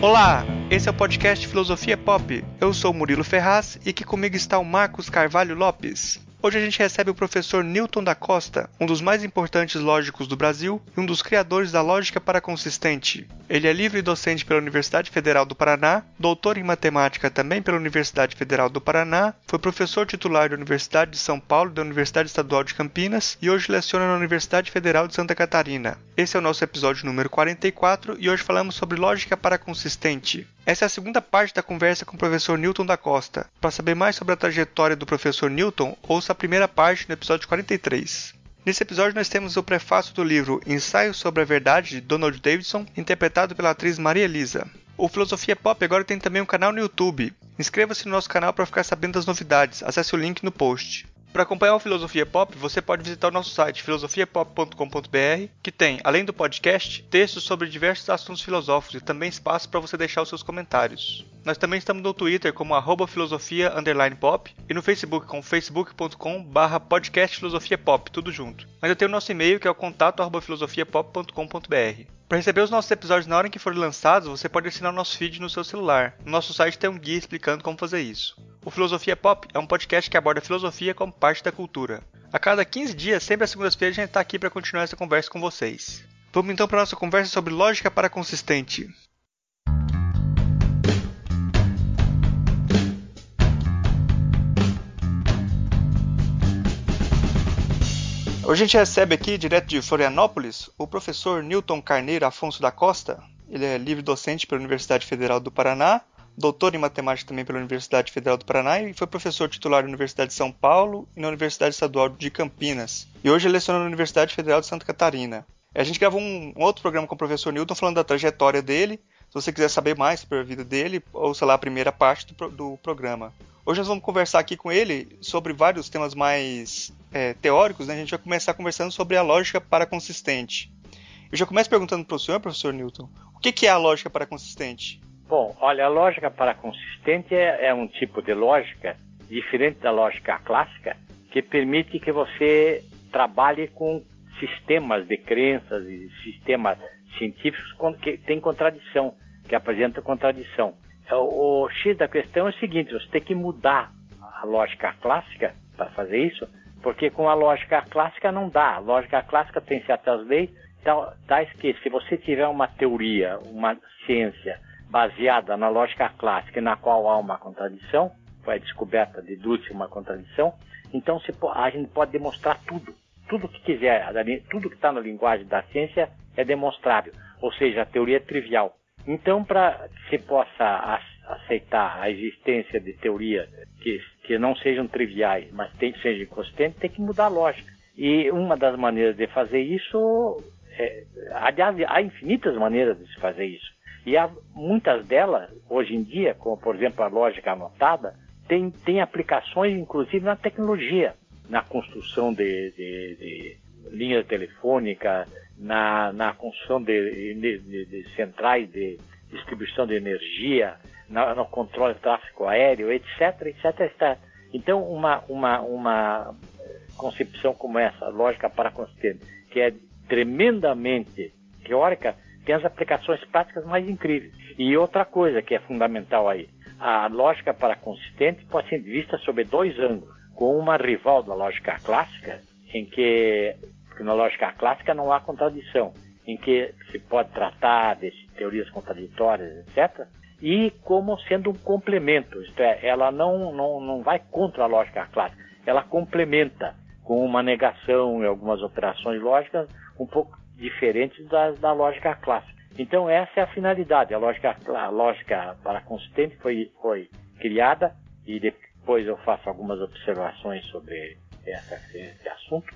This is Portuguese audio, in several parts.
Olá, esse é o podcast Filosofia Pop. Eu sou Murilo Ferraz e aqui comigo está o Marcos Carvalho Lopes. Hoje a gente recebe o professor Newton da Costa, um dos mais importantes lógicos do Brasil e um dos criadores da lógica paraconsistente. Ele é livre docente pela Universidade Federal do Paraná, doutor em matemática também pela Universidade Federal do Paraná, foi professor titular da Universidade de São Paulo e da Universidade Estadual de Campinas e hoje leciona na Universidade Federal de Santa Catarina. Esse é o nosso episódio número 44 e hoje falamos sobre lógica paraconsistente. Essa é a segunda parte da conversa com o professor Newton da Costa. Para saber mais sobre a trajetória do professor Newton, ouça a primeira parte no episódio 43. Nesse episódio nós temos o prefácio do livro Ensaio sobre a Verdade de Donald Davidson, interpretado pela atriz Maria Elisa. O Filosofia Pop agora tem também um canal no YouTube. Inscreva-se no nosso canal para ficar sabendo das novidades. Acesse o link no post. Para acompanhar o Filosofia Pop, você pode visitar o nosso site filosofiapop.com.br, que tem, além do podcast, textos sobre diversos assuntos filosóficos e também espaço para você deixar os seus comentários. Nós também estamos no Twitter como arroba filosofia pop e no Facebook com facebook.com barra podcast filosofia pop, tudo junto. Eu tenho o nosso e-mail que é o contato arroba filosofiapop.com.br. Para receber os nossos episódios na hora em que forem lançados, você pode assinar o nosso feed no seu celular. No nosso site tem um guia explicando como fazer isso. O Filosofia Pop é um podcast que aborda filosofia como parte da cultura. A cada 15 dias, sempre às segundas-feiras, a gente está aqui para continuar essa conversa com vocês. Vamos então para a nossa conversa sobre lógica para consistente. Hoje a gente recebe aqui, direto de Florianópolis, o professor Newton Carneiro Afonso da Costa. Ele é livre docente pela Universidade Federal do Paraná doutor em matemática também pela Universidade Federal do Paraná e foi professor titular da Universidade de São Paulo e na Universidade Estadual de Campinas. E hoje ele leciona na Universidade Federal de Santa Catarina. A gente gravou um outro programa com o professor Newton falando da trajetória dele. Se você quiser saber mais sobre a vida dele, ouça lá a primeira parte do, do programa. Hoje nós vamos conversar aqui com ele sobre vários temas mais é, teóricos. Né? A gente vai começar conversando sobre a lógica para consistente. Eu já começo perguntando para o senhor, professor Newton, o que, que é a lógica para consistente? Bom, olha, a lógica paraconsistente é, é um tipo de lógica diferente da lógica clássica que permite que você trabalhe com sistemas de crenças e sistemas científicos que têm contradição, que apresentam contradição. É, o X da questão é o seguinte: você tem que mudar a lógica clássica para fazer isso, porque com a lógica clássica não dá. A lógica clássica tem certas leis tais que se você tiver uma teoria, uma ciência baseada na lógica clássica, na qual há uma contradição, foi descoberta deduz uma contradição, então se, a gente pode demonstrar tudo. Tudo que quiser, tudo que está na linguagem da ciência é demonstrável, ou seja, a teoria é trivial. Então, para que se possa aceitar a existência de teorias que, que não sejam triviais, mas tem, sejam consistentes, tem que mudar a lógica. E uma das maneiras de fazer isso, é, aliás, há infinitas maneiras de se fazer isso. E há muitas delas, hoje em dia, como por exemplo a lógica anotada, tem, tem aplicações inclusive na tecnologia, na construção de, de, de linhas telefônicas, na, na construção de, de, de, centrais de distribuição de energia, na, no controle do tráfego aéreo, etc, etc, etc. Então, uma, uma, uma concepção como essa, lógica para consistente, que é tremendamente teórica, tem as aplicações práticas mais incríveis. E outra coisa que é fundamental aí, a lógica para consistente pode ser vista sob dois ângulos, com uma rival da lógica clássica, em que, porque na lógica clássica não há contradição, em que se pode tratar de teorias contraditórias, etc., e como sendo um complemento, isto é, ela não, não, não vai contra a lógica clássica, ela complementa com uma negação e algumas operações lógicas um pouco diferentes da, da lógica clássica. Então essa é a finalidade. A lógica, a lógica para consistente foi, foi criada e depois eu faço algumas observações sobre essa, esse assunto,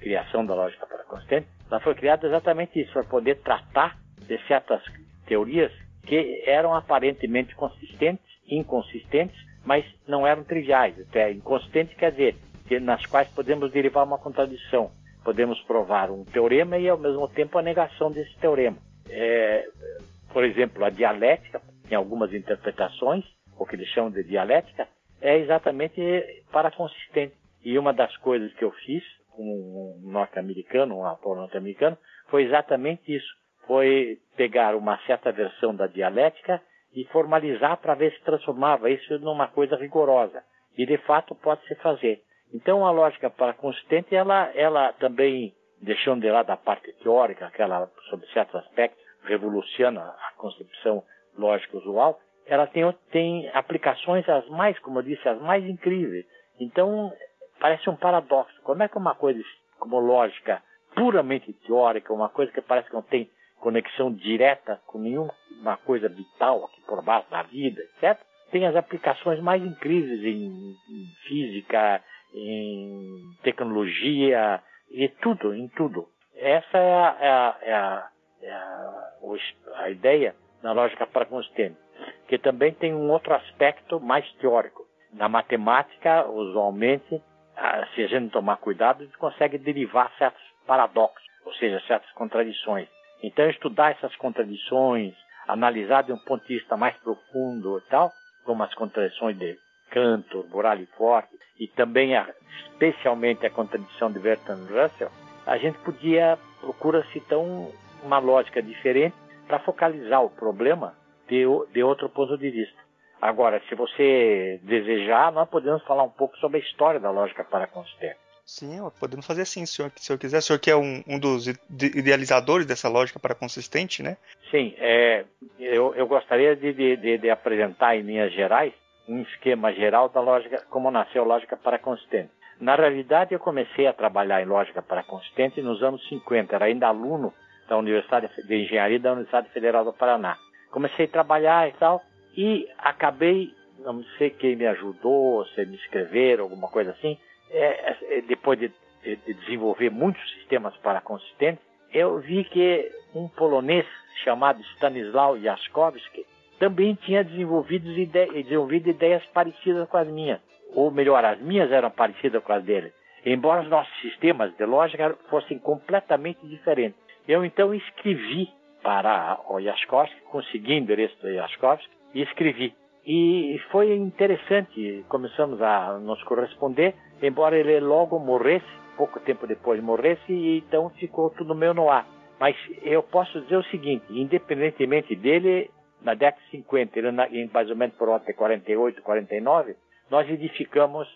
criação da lógica para consistente. Ela foi criada exatamente isso, para poder tratar de certas teorias que eram aparentemente consistentes, inconsistentes, mas não eram triviais. Até inconsistente quer dizer que nas quais podemos derivar uma contradição podemos provar um teorema e, ao mesmo tempo, a negação desse teorema. É, por exemplo, a dialética, em algumas interpretações, o que eles chamam de dialética, é exatamente para consistente. E uma das coisas que eu fiz um norte-americano, um autor norte-americano, foi exatamente isso. foi pegar uma certa versão da dialética e formalizar para ver se transformava isso numa coisa rigorosa. E de fato pode se fazer. Então a lógica para consistente, ela, ela também, deixando de lado a parte teórica, que ela, sob certos aspectos, revoluciona a concepção lógica usual, ela tem, tem aplicações as mais, como eu disse, as mais incríveis. Então, parece um paradoxo. Como é que uma coisa como lógica puramente teórica, uma coisa que parece que não tem conexão direta com nenhuma coisa vital aqui por baixo da vida, etc., tem as aplicações mais incríveis em, em física, em tecnologia, e tudo, em tudo. Essa é a, é a, é a, é a, a ideia na lógica pragmatista, que também tem um outro aspecto mais teórico. Na matemática, usualmente, se a gente não tomar cuidado, a gente consegue derivar certos paradoxos, ou seja, certas contradições. Então, estudar essas contradições, analisar de um ponto de vista mais profundo e tal, como as contradições de Cantor, Moral e Forte, e também, a, especialmente, a contradição de Bertrand Russell, a gente podia procura-se então uma lógica diferente para focalizar o problema de, de outro ponto de vista. Agora, se você desejar, nós podemos falar um pouco sobre a história da lógica paraconsistente. Sim, podemos fazer assim, senhor, se eu quiser. O senhor que é um, um dos idealizadores dessa lógica paraconsistente, né? Sim, é, eu, eu gostaria de, de, de, apresentar em linhas gerais um esquema geral da lógica, como nasceu a lógica paraconsistente. Na realidade, eu comecei a trabalhar em lógica paraconsistente nos anos 50, era ainda aluno da Universidade de Engenharia da Universidade Federal do Paraná. Comecei a trabalhar e tal, e acabei, não sei quem me ajudou, se me escrever, alguma coisa assim, é, é, depois de, de, desenvolver muitos sistemas para consistentes, eu vi que um polonês chamado Stanislaw Jaskowski também tinha desenvolvido, ide desenvolvido ideias parecidas com as minhas. Ou melhor, as minhas eram parecidas com as dele. Embora os nossos sistemas de lógica fossem completamente diferentes. Eu então escrevi para o Jaskowski, consegui o endereço do Jaskowski, e escrevi. E foi interessante, começamos a nos corresponder, embora ele logo morresse, pouco tempo depois morresse, e então ficou tudo meu no ar. Mas eu posso dizer o seguinte, independentemente dele, na década de 50, ele, mais ou menos por volta de 48, 49, nós edificamos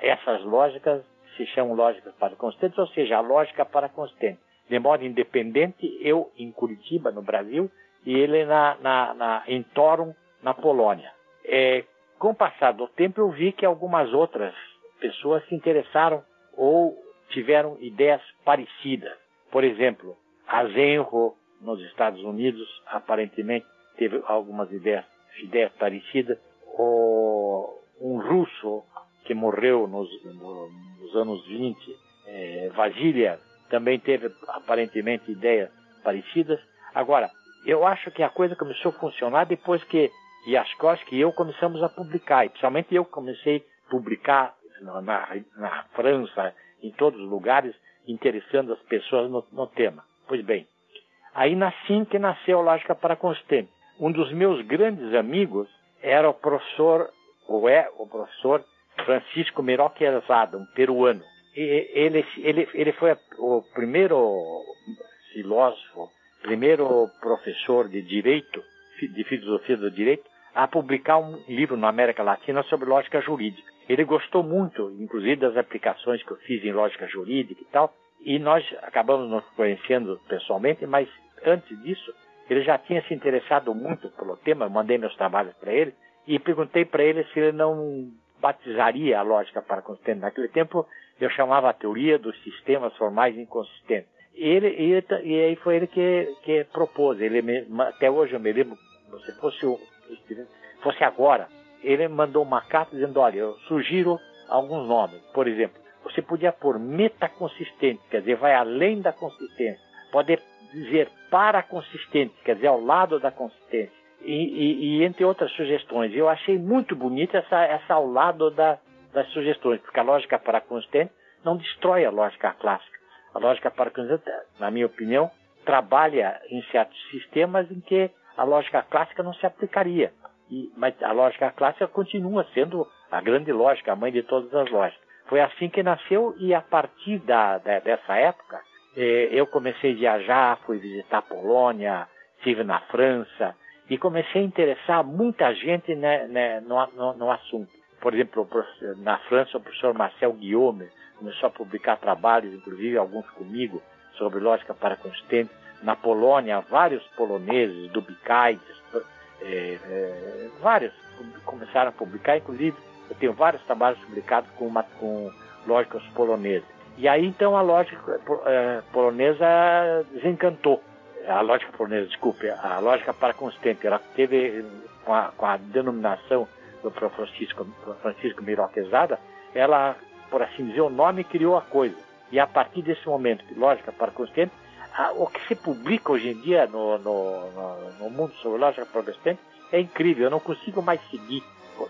essas lógicas, se chamam lógicas para constantes, ou seja, a lógica para constante. De modo independente, eu em Curitiba, no Brasil, e ele na, na, na em Torum, na Polônia. É, com o passar do tempo, eu vi que algumas outras pessoas se interessaram ou tiveram ideias parecidas. Por exemplo, a Zenro, nos Estados Unidos, aparentemente teve algumas ideias, ideias parecidas. O, um russo que morreu nos, nos anos 20, é, também teve aparentemente ideias parecidas. Agora, eu acho que a coisa começou a funcionar depois que e as coisas que eu começamos a publicar, e principalmente eu comecei a publicar na, na França, em todos os lugares, interessando as pessoas no, no tema. Pois bem, aí assim que nasceu Lógica para Consistente. Um dos meus grandes amigos era o professor, ou é o professor Francisco Meroquezada, um peruano. E ele, ele, ele foi o primeiro filósofo, primeiro professor de direito, de filosofia do direito, a publicar um livro na América Latina sobre lógica jurídica. Ele gostou muito, inclusive, das aplicações que eu fiz em lógica jurídica e tal, e nós acabamos nos conhecendo pessoalmente, mas antes disso, ele já tinha se interessado muito pelo tema, eu mandei meus trabalhos para ele, e perguntei para ele se ele não batizaria a lógica para consistente. Naquele tempo, eu chamava a teoria dos sistemas formais inconsistentes. E, ele, e, aí foi ele que, que propôs. Ele até hoje eu me lembro, se fosse fosse agora, ele mandou uma carta dizendo, olha, eu sugiro alguns nomes. Por exemplo, você podia pôr metaconsistente, quer dizer, vai além da consistência. Pode dizer paraconsistente, quer dizer, ao lado da consistência. E, e, e, entre outras sugestões. Eu achei muito bonita essa, essa ao lado da, das sugestões, porque a lógica paraconsistente não destrói a lógica clássica. A lógica paraconsistente, na minha opinião, trabalha em certos sistemas em que a lógica clássica não se aplicaria. E, mas a lógica clássica continua sendo a grande lógica, a mãe de todas as lógicas. Foi assim que nasceu e a partir da, da, dessa época eh, eu comecei a viajar, fui visitar a Polônia, estive na França e comecei a interessar muita gente né, né, no, no, no, assunto. Por exemplo, na França, o professor Marcel Guillaume começou a publicar trabalhos, inclusive alguns comigo, sobre lógica para consistente. Na Polônia, vários poloneses, Dubikaitis, é, é, vários começaram a publicar, inclusive eu tenho vários trabalhos publicados com, uma, com lógicas polonesas. E aí então a lógica é, polonesa desencantou. A lógica polonesa, desculpe, a lógica para consistente, ela teve com a, com a denominação do Francisco, Francisco Miroquezada, ela, por assim dizer, o nome criou a coisa. E a partir desse momento, lógica para consistente, o que se publica hoje em dia no, no, no, no mundo sobre lógica protestante é incrível. Eu não consigo mais seguir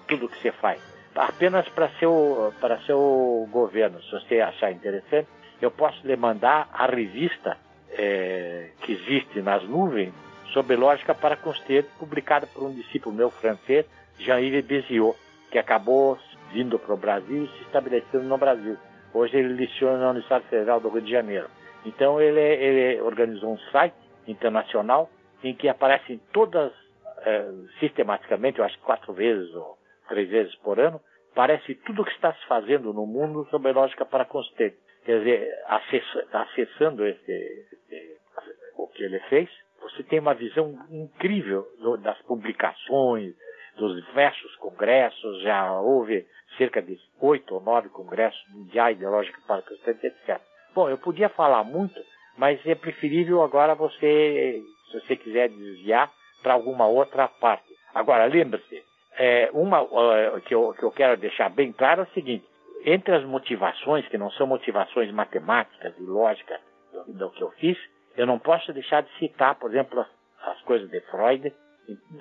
tudo que você faz. Apenas para seu, para seu governo, se você achar interessante, eu posso lhe mandar a revista é, que existe nas nuvens sobre lógica para conceito, publicada por um discípulo meu francês, Jean-Yves Béziot, que acabou vindo para o Brasil e se estabelecendo no Brasil. Hoje ele leciona na Universidade Federal do Rio de Janeiro. Então ele, ele organizou um site internacional em que aparecem todas, é, sistematicamente, eu acho quatro vezes ou três vezes por ano, aparece tudo o que está se fazendo no mundo sobre lógica para consistente. Quer dizer, acessando esse, esse, o que ele fez, você tem uma visão incrível das publicações, dos diversos congressos, já houve cerca de oito ou nove congressos mundiais de lógica para consistente, etc. Bom, eu podia falar muito, mas é preferível agora você, se você quiser desviar, para alguma outra parte. Agora, lembre-se, é, uma uh, que, eu, que eu quero deixar bem claro é o seguinte: entre as motivações, que não são motivações matemáticas e lógicas do, do que eu fiz, eu não posso deixar de citar, por exemplo, as, as coisas de Freud,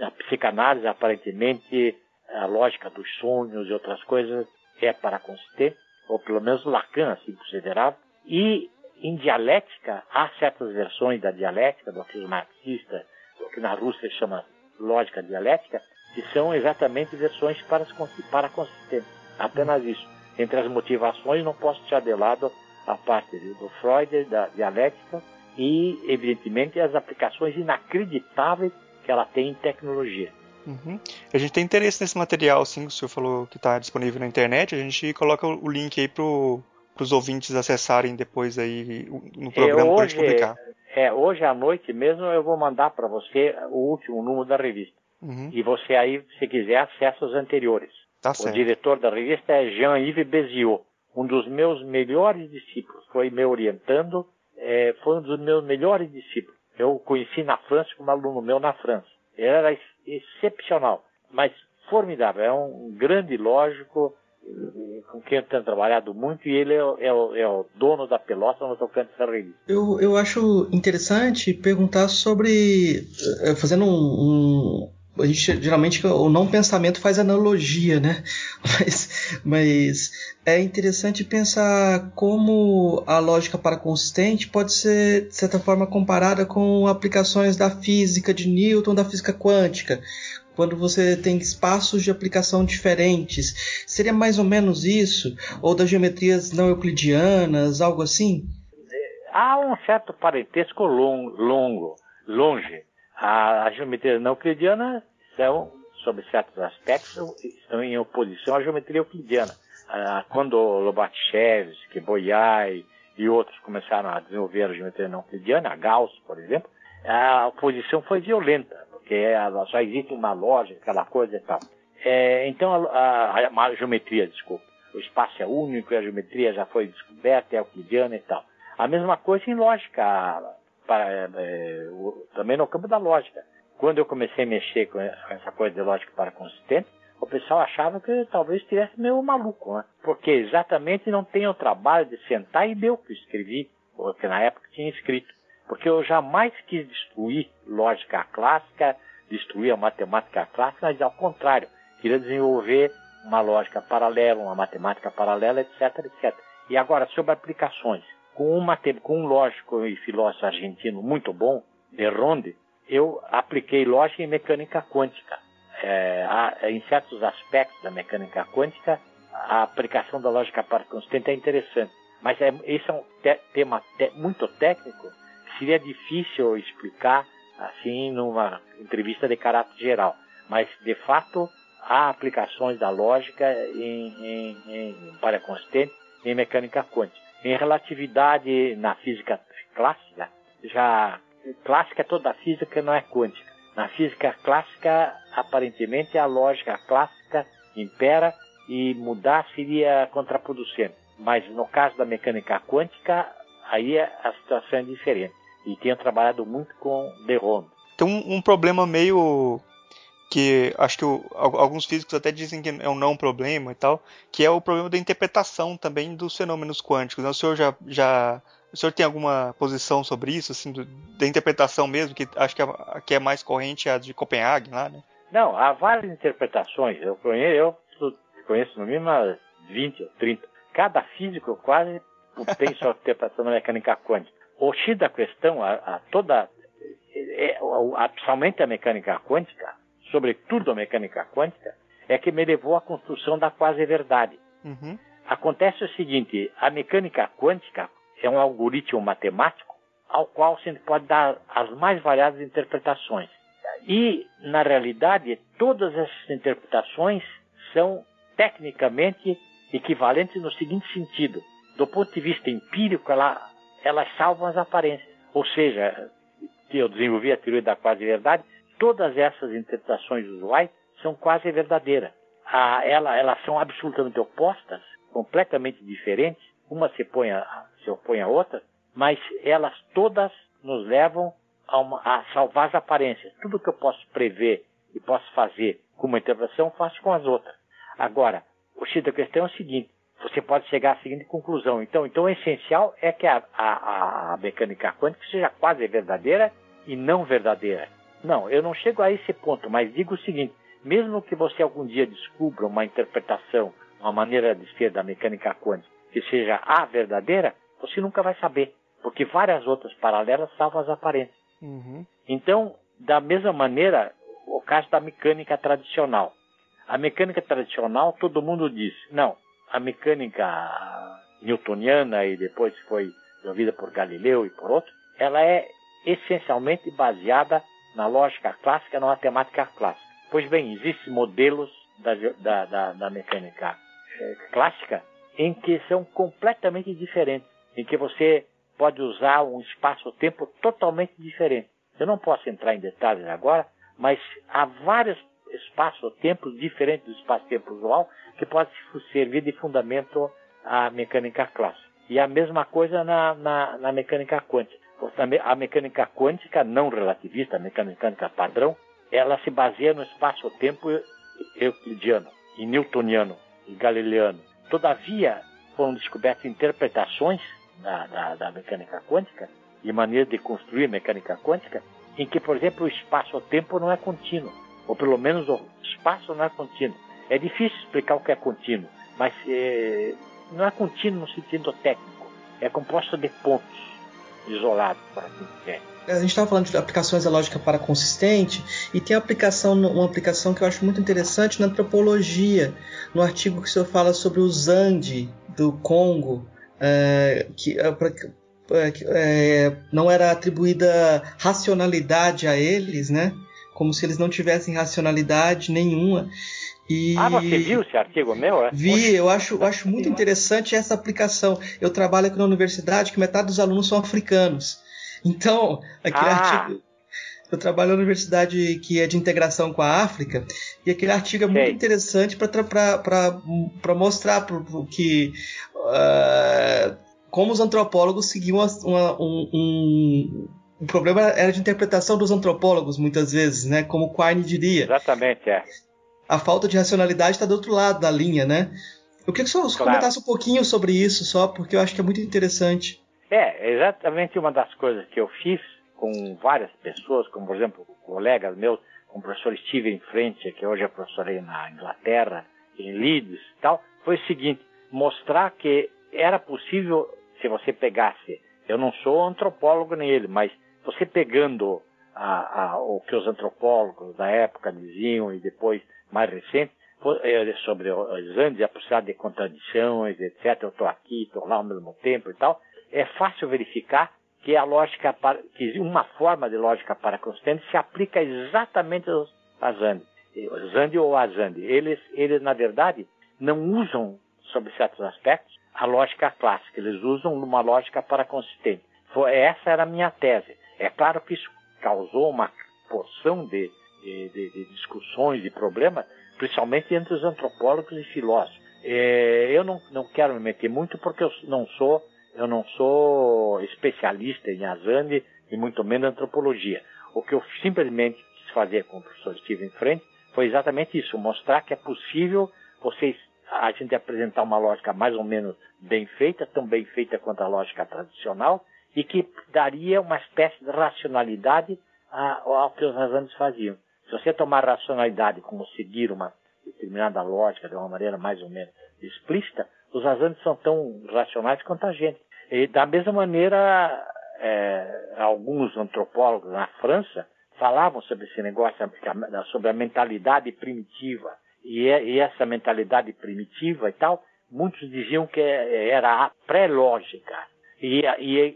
a psicanálise, aparentemente, a lógica dos sonhos e outras coisas é para consistente, ou pelo menos Lacan assim considerava, e em dialética, há certas versões da dialética, do que os marxistas, do que na Rússia chama lógica dialética, que são exatamente versões para, para consistência. Apenas isso. Entre as motivações, não posso deixar de lado a parte do Freud, da dialética, e, evidentemente, as aplicações inacreditáveis que ela tem em tecnologia. Uhum. A gente tem interesse nesse material, sim, o senhor falou que está disponível na internet, a gente coloca o link aí pro para os ouvintes acessarem depois aí no programa é, para publicar. É, hoje à noite mesmo eu vou mandar para você o último número da revista. Uhum. E você aí, se quiser, acessa os anteriores. Tá o certo. diretor da revista é Jean-Yves Béziot, um dos meus melhores discípulos. Foi me orientando, é, foi um dos meus melhores discípulos. Eu o conheci na França como aluno meu na França. Ele era excepcional, mas formidável. É um grande lógico, com quem eu tenho trabalhado muito, e ele é, é, é o dono da pelota no tocante essa revista. Eu, eu acho interessante perguntar sobre, eh, fazendo um, um a gente geralmente o não pensamento faz analogia, né? Mas, mas é interessante pensar como a lógica para consistente pode ser de certa forma comparada com aplicações da física de Newton, da física quântica quando você tem espaços de aplicação diferentes. Seria mais ou menos isso? Ou das geometrias não euclidianas, algo assim? Há um certo parentesco longo, longe. As geometrias não euclidianas são, sob certos aspectos, estão em oposição à geometria euclidiana. Quando Lobachevsky, Boyai e outros começaram a desenvolver a geometria não euclidiana, Gauss, por exemplo, a oposição foi violenta porque só existe uma loja, aquela coisa e tal. É, então, a, a, a, geometria, desculpa, o espaço é único, a geometria já foi descoberta, é euclidiana e tal. A mesma coisa em lógica, para, é, é, o, também no campo da lógica. Quando eu comecei a mexer com essa coisa de lógica para consistente, o pessoal achava que talvez estivesse meio maluco, né? Porque exatamente não tem o trabalho de sentar e ver o que eu escrevi, porque na época tinha escrito. Porque eu jamais quis destruir lógica clássica, destruir a matemática clássica, mas ao contrário, queria desenvolver uma lógica paralela, uma matemática paralela, etc, etc. E agora, sobre aplicações. Com, com um lógico e filósofo argentino muito bom, de Ronde, eu apliquei lógica e mecânica quântica. É, em certos aspectos da mecânica quântica, a aplicação da lógica para constante é interessante. Mas é, esse é um te tema te muito técnico seria difícil explicar assim numa entrevista de caráter geral. Mas, de fato, há aplicações da lógica em, em, em para consistente em mecânica quântica. Em relatividade na física clássica, já clássica toda a física não é quântica. Na física clássica, aparentemente a lógica clássica impera e mudar seria contraproducente. Mas no caso da mecânica quântica, aí a situação é diferente. E tenho trabalhado muito com de Ronde. Tem um, um problema meio que acho que o, alguns físicos até dizem que é um não problema e tal, que é o problema da interpretação também dos fenômenos quânticos. Né? O senhor já, já o senhor tem alguma posição sobre isso, assim, do, da interpretação mesmo, que acho que a, a, que é mais corrente é a de Copenhague lá, né? Não, há várias interpretações. Eu conheço, eu conheço no mínimo 20 ou 30. Cada físico quase tem sua interpretação da mecânica quântica. O X da questão, a, a toda, é, é, a, a mecânica quântica, sobretudo a mecânica quântica, é que me levou à construção da quase-verdade. Uhum. Acontece o seguinte, a mecânica quântica é um algoritmo matemático ao qual se pode dar as mais variadas interpretações. E, na realidade, todas essas interpretações são tecnicamente equivalentes no seguinte sentido. Do ponto de vista empírico, ela, elas salvam as aparências. Ou seja, eu desenvolvi a teoria da quase-verdade, todas essas interpretações usuais são quase verdadeiras. A, ela, elas são absolutamente opostas, completamente diferentes, uma se, põe a, se opõe à outra, mas elas todas nos levam a, uma, a, salvar as aparências. Tudo que eu posso prever e posso fazer com uma interpretação, faço com as outras. Agora, o X da questão é o seguinte, você pode chegar à seguinte conclusão. Então, então o essencial é que a, a, a mecânica quântica seja quase verdadeira e não verdadeira. Não, eu não chego a esse ponto, mas digo o seguinte: mesmo que você algum dia descubra uma interpretação, uma maneira de ser da mecânica quântica que seja a verdadeira, você nunca vai saber, porque várias outras paralelas salvam as aparentes. Uhum. Então, da mesma maneira, o caso da mecânica tradicional. A mecânica tradicional, todo mundo diz, não, a mecânica newtoniana e depois foi desenvolvida por Galileu e por outros, ela é essencialmente baseada na lógica clássica, na matemática clássica. Pois bem, existem modelos da, da, da, da mecânica é, clássica em que são completamente diferentes, em que você pode usar um espaço-tempo totalmente diferente. Eu não posso entrar em detalhes agora, mas há vários espaços-tempos diferentes do espaço-tempo usual que pode servir de fundamento à mecânica clássica. E a mesma coisa na, na, na mecânica quântica a mecânica quântica não relativista, a mecânica padrão, ela se baseia no espaço-tempo euclidiano, e newtoniano, e galileano. Todavia, foram descobertas interpretações da, da, da mecânica quântica e maneira de construir mecânica quântica em que, por exemplo, o espaço-tempo não é contínuo, ou pelo menos o espaço não é contínuo. É difícil explicar o que é contínuo, mas é, não é contínuo no sentido técnico, é composto de pontos isolado, por assim dizer. A gente estava falando de aplicações da lógica para consistente e tem aplicação, uma aplicação que eu acho muito interessante na antropologia, no artigo que o senhor fala sobre o Zandi do Congo, é, que, é, é, é, não era atribuída racionalidade a eles, né? Como se eles não tivessem racionalidade nenhuma. E... Ah, você viu esse artigo meu? É? Vi, eu acho, acho muito interessante essa aplicação. Eu trabalho aqui na universidade que metade dos alunos são africanos. Então, aquele ah. artigo. Eu trabalho na universidade que é de integração com a África, e aquele artigo é muito Sei. interessante para mostrar pro, que. Uh, como os antropólogos seguiam uma, um, um, o problema era de interpretação dos antropólogos, muitas vezes, né? Como Quine diria. Exatamente, é a falta de racionalidade está do outro lado da linha, né? Eu queria que você claro. comentasse um pouquinho sobre isso, só porque eu acho que é muito interessante. É, exatamente uma das coisas que eu fiz com várias pessoas, como por exemplo colegas meus, como o professor Steven Frente, que hoje é professor aí na Inglaterra, em Leeds e tal, foi o seguinte, mostrar que era possível, se você pegasse, eu não sou antropólogo nem ele, mas você pegando a, a, o que os antropólogos da época diziam e depois mais recente, é, sobre os Andes, a possibilidade de contradições, etc. Eu estou aqui, estou lá ao mesmo tempo e tal. É fácil verificar que a lógica para, que uma forma de lógica para consistente se aplica exatamente aos, às Andes, Zandi ou Azandi. Eles, eles na verdade não usam sobre certos aspectos a lógica clássica. Eles usam uma lógica para consistente. Essa era a minha tese. É claro que isso causou uma porção de, de, de, de discussões e problemas, principalmente entre os antropólogos e filósofos. É, eu não, não quero me meter muito porque eu não sou eu não sou especialista em Azande e muito menos antropologia. O que eu simplesmente quis fazer com o professor Steve em frente foi exatamente isso, mostrar que é possível vocês a gente apresentar uma lógica mais ou menos bem feita, tão bem feita quanto a lógica tradicional, e que daria uma espécie de racionalidade ao que os razões faziam. Se você tomar racionalidade como seguir uma determinada lógica de uma maneira mais ou menos explícita, os razões são tão racionais quanto a gente. E da mesma maneira, é, alguns antropólogos na França falavam sobre esse negócio, sobre a mentalidade primitiva. E, e essa mentalidade primitiva e tal, muitos diziam que era pré-lógica. E, e,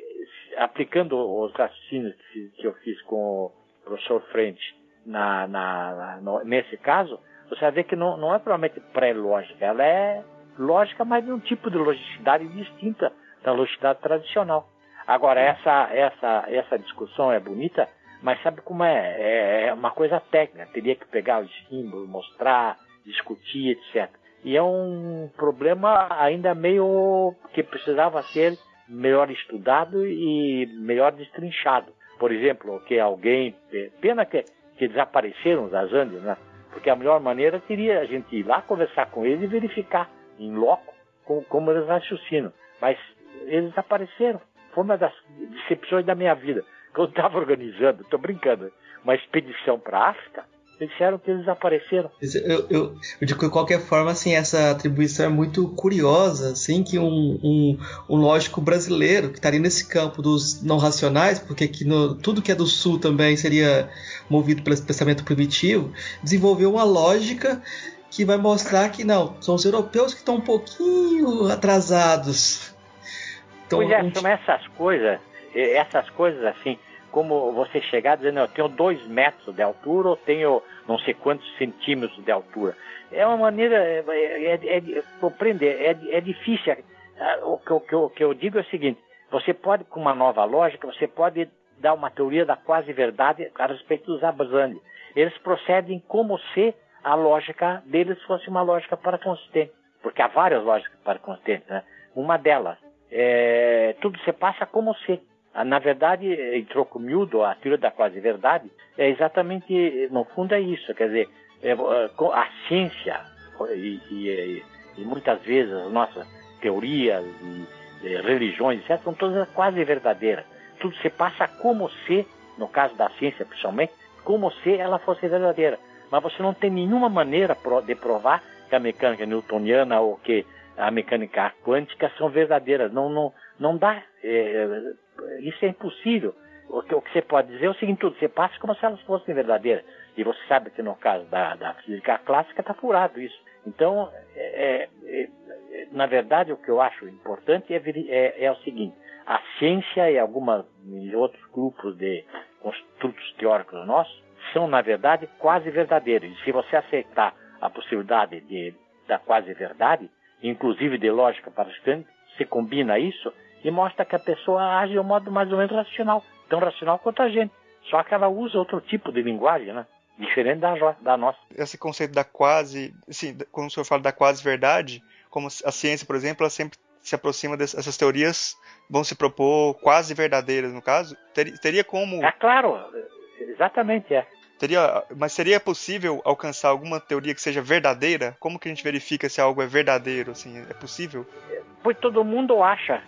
aplicando os raciocínios que eu fiz com o professor Frente na, na, na, nesse caso, você vai ver que não, não é provavelmente pré-lógica, ela é lógica, mas de um tipo de logicidade distinta da logicidade tradicional. Agora, essa, essa, essa discussão é bonita, mas sabe como é? é? É uma coisa técnica, teria que pegar os símbolos, mostrar, discutir, etc. E é um problema ainda meio que precisava ser melhor estudado e melhor destrinchado. Por exemplo, que alguém, pena que, que desapareceram os Azandes, né? Porque a melhor maneira seria a gente ir lá conversar com eles e verificar em loco como, como eles raciocinam. Mas eles desapareceram. Foi uma das decepções da minha vida. Quando estava organizando, estou brincando, uma expedição para a África, eles disseram que eles desapareceram. Eu, eu, eu, digo que de qualquer forma, assim, essa atribuição é muito curiosa, assim, que um, um, um lógico brasileiro que estaria nesse campo dos não racionais, porque aqui no, tudo que é do sul também seria movido pelo pensamento primitivo, desenvolveu uma lógica que vai mostrar que não, são os europeus que estão um pouquinho atrasados. Então, pois é, são essas coisas, essas coisas assim, como você chegar dizendo, eu tenho dois metros de altura ou tenho não sei quantos centímetros de altura. É uma maneira, é, é, é, é compreender, é, é difícil. O que, o, que eu, o que eu digo é o seguinte, você pode, com uma nova lógica, você pode dar uma teoria da quase verdade a respeito dos Abzandi. Eles procedem como se a lógica deles fosse uma lógica para consistente. Porque há várias lógicas para consistentes, né? Uma delas, é, tudo se passa como se. Ah, na verdade, em troco miúdo, a teoria da quase verdade é exatamente, no fundo, é isso. Quer dizer, é, a ciência e, e, e, muitas vezes as nossas teorias e, e religiões, etc., são todas quase verdadeiras. Tudo se passa como se, no caso da ciência principalmente, como se ela fosse verdadeira. Mas você não tem nenhuma maneira de provar que a mecânica newtoniana ou que a mecânica quântica são verdadeiras. Não, não, não dá. É, isso é impossível. O que, o que, você pode dizer é o seguinte: tudo você passa como se elas fossem verdadeiras. E você sabe que no caso da, da física clássica está furado isso. Então, é, é, é, na verdade, o que eu acho importante é, é, é o seguinte: a ciência e alguns outros grupos de construtos teóricos nossos são, na verdade, quase verdadeiros. E se você aceitar a possibilidade de, da quase verdade, inclusive de lógica para parasitante, se combina isso e mostra que a pessoa age de um modo mais ou menos racional, tão racional quanto a gente. Só que ela usa outro tipo de linguagem, né? Diferente da, da nossa. Esse conceito da quase, assim, quando o senhor fala da quase verdade, como a ciência, por exemplo, ela sempre se aproxima dessas teorias, vão se propor quase verdadeiras, no caso, teria, teria como. É claro, exatamente, é. Teria, mas seria possível alcançar alguma teoria que seja verdadeira? Como que a gente verifica se algo é verdadeiro? Assim, é possível? Pois todo mundo acha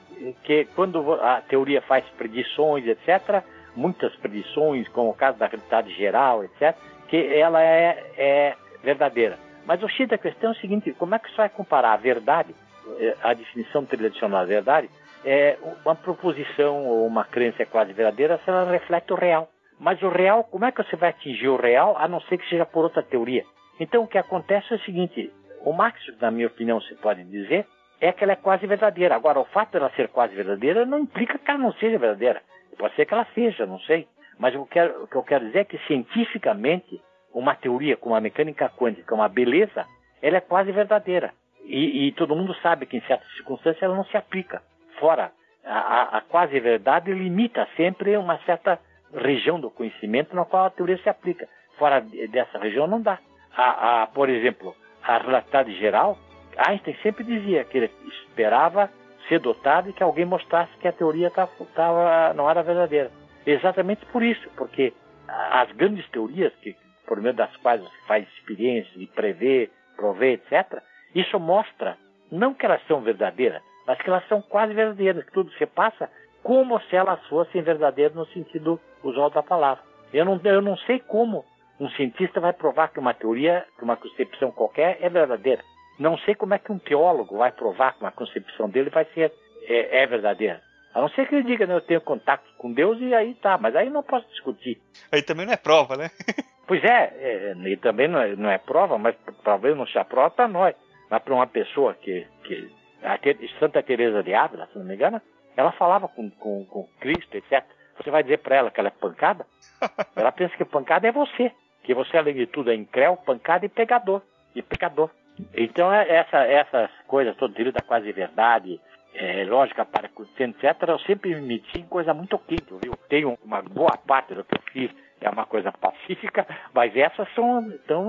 que quando a teoria faz predições, etc., muitas predições, como o caso da realidade geral, etc., que ela é, é verdadeira. Mas o X da questão é o seguinte: como é que você vai comparar a verdade, eh, a definição tradicional da verdade, é uma proposição ou uma crença quase verdadeira se ela reflete o real. Mas o real, como é que você vai atingir o real a não ser que seja por outra teoria? Então o que acontece é o seguinte: o máximo, na minha opinião, se pode dizer, é que ela é quase verdadeira. Agora, o fato dela ser quase verdadeira não implica que ela não seja verdadeira. Pode ser que ela seja, não sei. Mas o que, o que eu quero dizer é que cientificamente, uma teoria como a mecânica quântica, uma beleza, ela é quase verdadeira. E, e todo mundo sabe que em certas circunstâncias ela não se aplica. Fora, a, a, quase verdade limita sempre uma certa região do conhecimento na qual a teoria se aplica. Fora dessa região não dá. A, a, por exemplo, a relatividade geral, Einstein sempre dizia que ele esperava ser dotado e que alguém mostrasse que a teoria tava, tava, não era verdadeira. Exatamente por isso, porque as grandes teorias, que, por meio das quais você faz experiências e prevê, provê, etc., isso mostra não que elas são verdadeiras, mas que elas são quase verdadeiras, que tudo se passa como se elas fossem verdadeiras no sentido usual da palavra. Eu não, eu não sei como um cientista vai provar que uma teoria, que uma concepção qualquer é verdadeira. Não sei como é que um teólogo vai provar que uma concepção dele vai ser é, é verdadeira. A não ser que ele diga, né, eu tenho contato com Deus e aí tá, mas aí não posso discutir. Aí também não é prova, né? pois é, é, e também não é, não é prova, mas talvez não seja prova para nós. Mas para uma pessoa que, que a Santa Teresa de Ávila, se não me engano, ela falava com, com, com Cristo, etc. Você vai dizer para ela que ela é pancada? ela pensa que pancada é você. Que você, além de tudo, é incréu, pancada e pegador. E pecador. Então, é essa, essas coisas todas da quase verdade, é, lógica para etc., eu sempre me meti em coisa muito quente, viu? Tenho uma boa parte do que eu fiz é uma coisa pacífica, mas essas são tão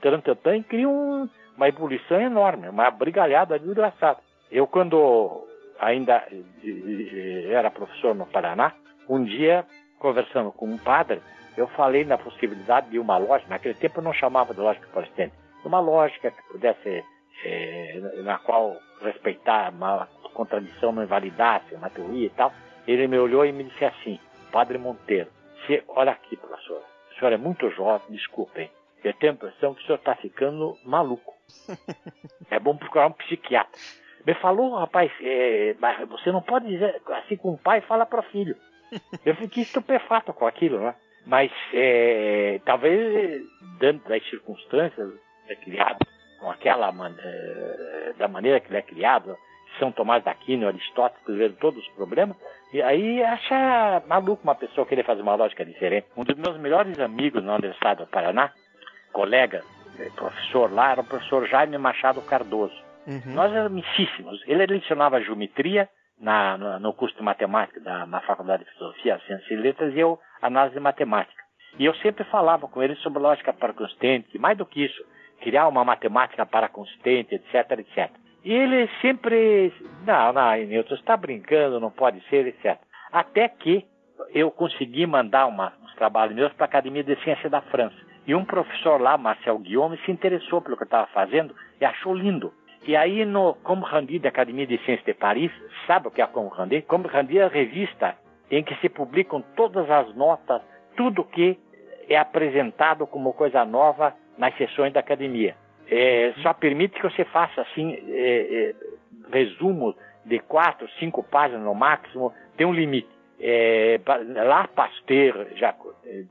tantantã e criam uma ebulição enorme, uma brigalhada desgraçada. Eu quando ainda era professor no Paraná, um dia conversando com um padre, eu falei na possibilidade de uma lógica, naquele tempo eu não chamava de lógica palestine, uma lógica que pudesse, é, na qual respeitar uma contradição não invalidasse uma teoria e tal. Ele me olhou e me disse assim, Padre Monteiro, se, olha aqui, professor, o senhor é muito jovem, desculpem, eu tenho a impressão que o senhor está ficando maluco. É bom procurar um psiquiatra. Me falou, rapaz, é, mas você não pode dizer assim com o pai fala para o filho. Eu fiquei estupefato com aquilo, né? Mas é, talvez dentro das circunstâncias é criado com aquela é, da maneira que ele é criado, São Tomás da Aquino, Aristóteles, vendo todos os problemas, e aí acha maluco uma pessoa querer fazer uma lógica diferente. Um dos meus melhores amigos na Universidade do Paraná, colega, é, professor lá, era o professor Jaime Machado Cardoso. Uhum. Nós éramos amicíssimos. Ele lecionava geometria na, no, no curso de matemática da, na Faculdade de Filosofia, Ciências e Letras, e eu análise de matemática. E eu sempre falava com ele sobre lógica para consistente, mais do que isso, criar uma matemática para consistente, etc, etc. E ele sempre, não, não, Newton, está brincando, não pode ser, etc. Até que eu consegui mandar uma, uns trabalhos meus para a Academia de Ciências da França. E um professor lá, Marcel Guillaume, se interessou pelo que eu estava fazendo e achou lindo. E aí no Comrandi da Academia de Ciências de Paris, sabe o que é Comrandi? Comrandi é a revista em que se publicam todas as notas, tudo que é apresentado como coisa nova nas sessões da academia. É, só permite que você faça assim é, é, resumo de quatro, cinco páginas no máximo, tem um limite. É, lá Pasteur, já é,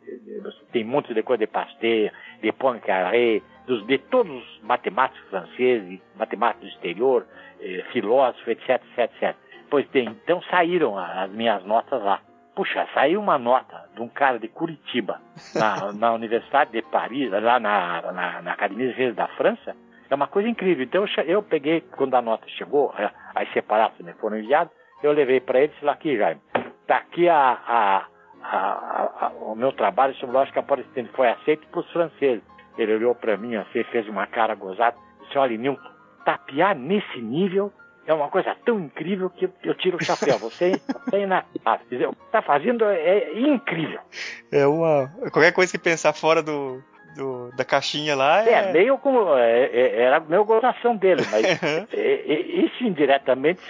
tem um monte de coisa de Pasteur, de Poincaré, dos, de todos os matemáticos franceses, matemáticos do exterior, eh, filósofos, etc, etc, etc. Pois bem, então saíram as minhas notas lá. Puxa, saiu uma nota de um cara de Curitiba, na, na Universidade de Paris, lá na, na, na Academia de Ciências da França. É uma coisa incrível. Então eu, eu peguei, quando a nota chegou, as separadas me foram enviadas, eu levei para ele e disse, aqui, Jaime, está aqui a, a, a, a, o meu trabalho sobre lógica palestina, foi aceito para os franceses. Ele olhou para mim assim, fez uma cara gozada, disse, olha, Nilton, tapear nesse nível é uma coisa tão incrível que eu tiro o chapéu. Você é inacreditável. O que está fazendo é, é, incrível. É uma. Qualquer coisa que pensar fora do, do da caixinha lá. É, é meio como. É, é era meio gozação dele, mas isso indiretamente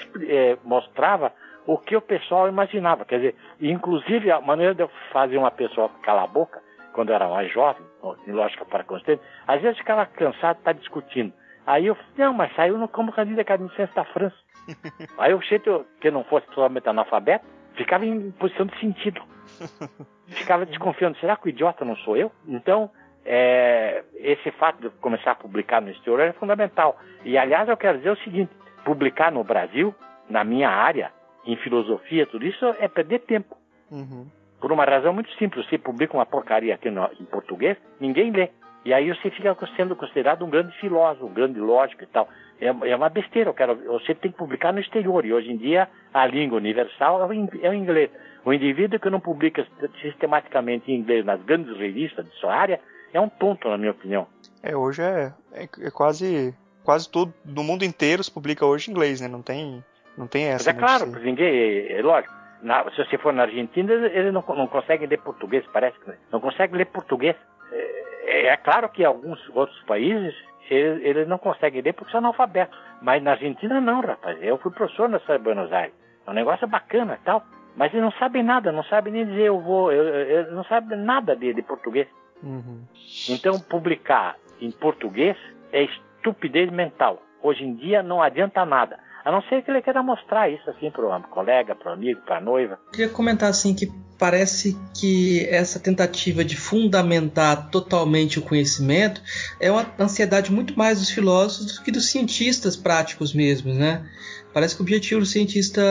mostrava o que o pessoal imaginava. Quer dizer, inclusive a maneira de eu fazer uma pessoa calar a boca, quando eu era mais jovem, em lógica para consistente, às vezes ficava cansado de estar discutindo. Aí eu falei, não, mas saiu no campo candidato da Academia da França. Aí o jeito que não fosse totalmente analfabeto, ficava em posição de sentido. Ficava desconfiando, será que o idiota não sou eu? Então, é, esse fato de começar a publicar no exterior é fundamental. E, aliás, eu quero dizer o seguinte: publicar no Brasil, na minha área, em filosofia, tudo isso é perder tempo. Uhum. Por uma razão muito simples: você publica uma porcaria aqui no, em português, ninguém lê. E aí você fica sendo considerado um grande filósofo, um grande lógico e tal. É, é uma besteira, quero, você tem que publicar no exterior. E hoje em dia a língua universal é o, é o inglês. O indivíduo que não publica sistematicamente em inglês nas grandes revistas de sua área é um tonto, na minha opinião. É, hoje é, é, é quase quase todo no mundo inteiro se publica hoje em inglês, né? Não tem não tem essa. Mas é claro, porque ninguém, é, é lógico. Na, se você for na Argentina, eles não, não conseguem ler português, parece que não conseguem ler português. É, é claro que alguns outros países eles, eles, não conseguem ler porque são analfabetos. Mas na Argentina não, rapaz. Eu fui professor nessa Buenos Aires. É um negócio bacana e tal. Mas eles não sabem nada, não sabem nem dizer eu vou, eles não sabem nada de, de português. Uhum. Então publicar em português é estupidez mental. Hoje em dia não adianta nada. A não ser que ele queira mostrar isso assim para um colega, para um amigo, para a noiva. Queria comentar assim que parece que essa tentativa de fundamentar totalmente o conhecimento é uma ansiedade muito mais dos filósofos do que dos cientistas práticos mesmos, né? Parece que o objetivo do cientista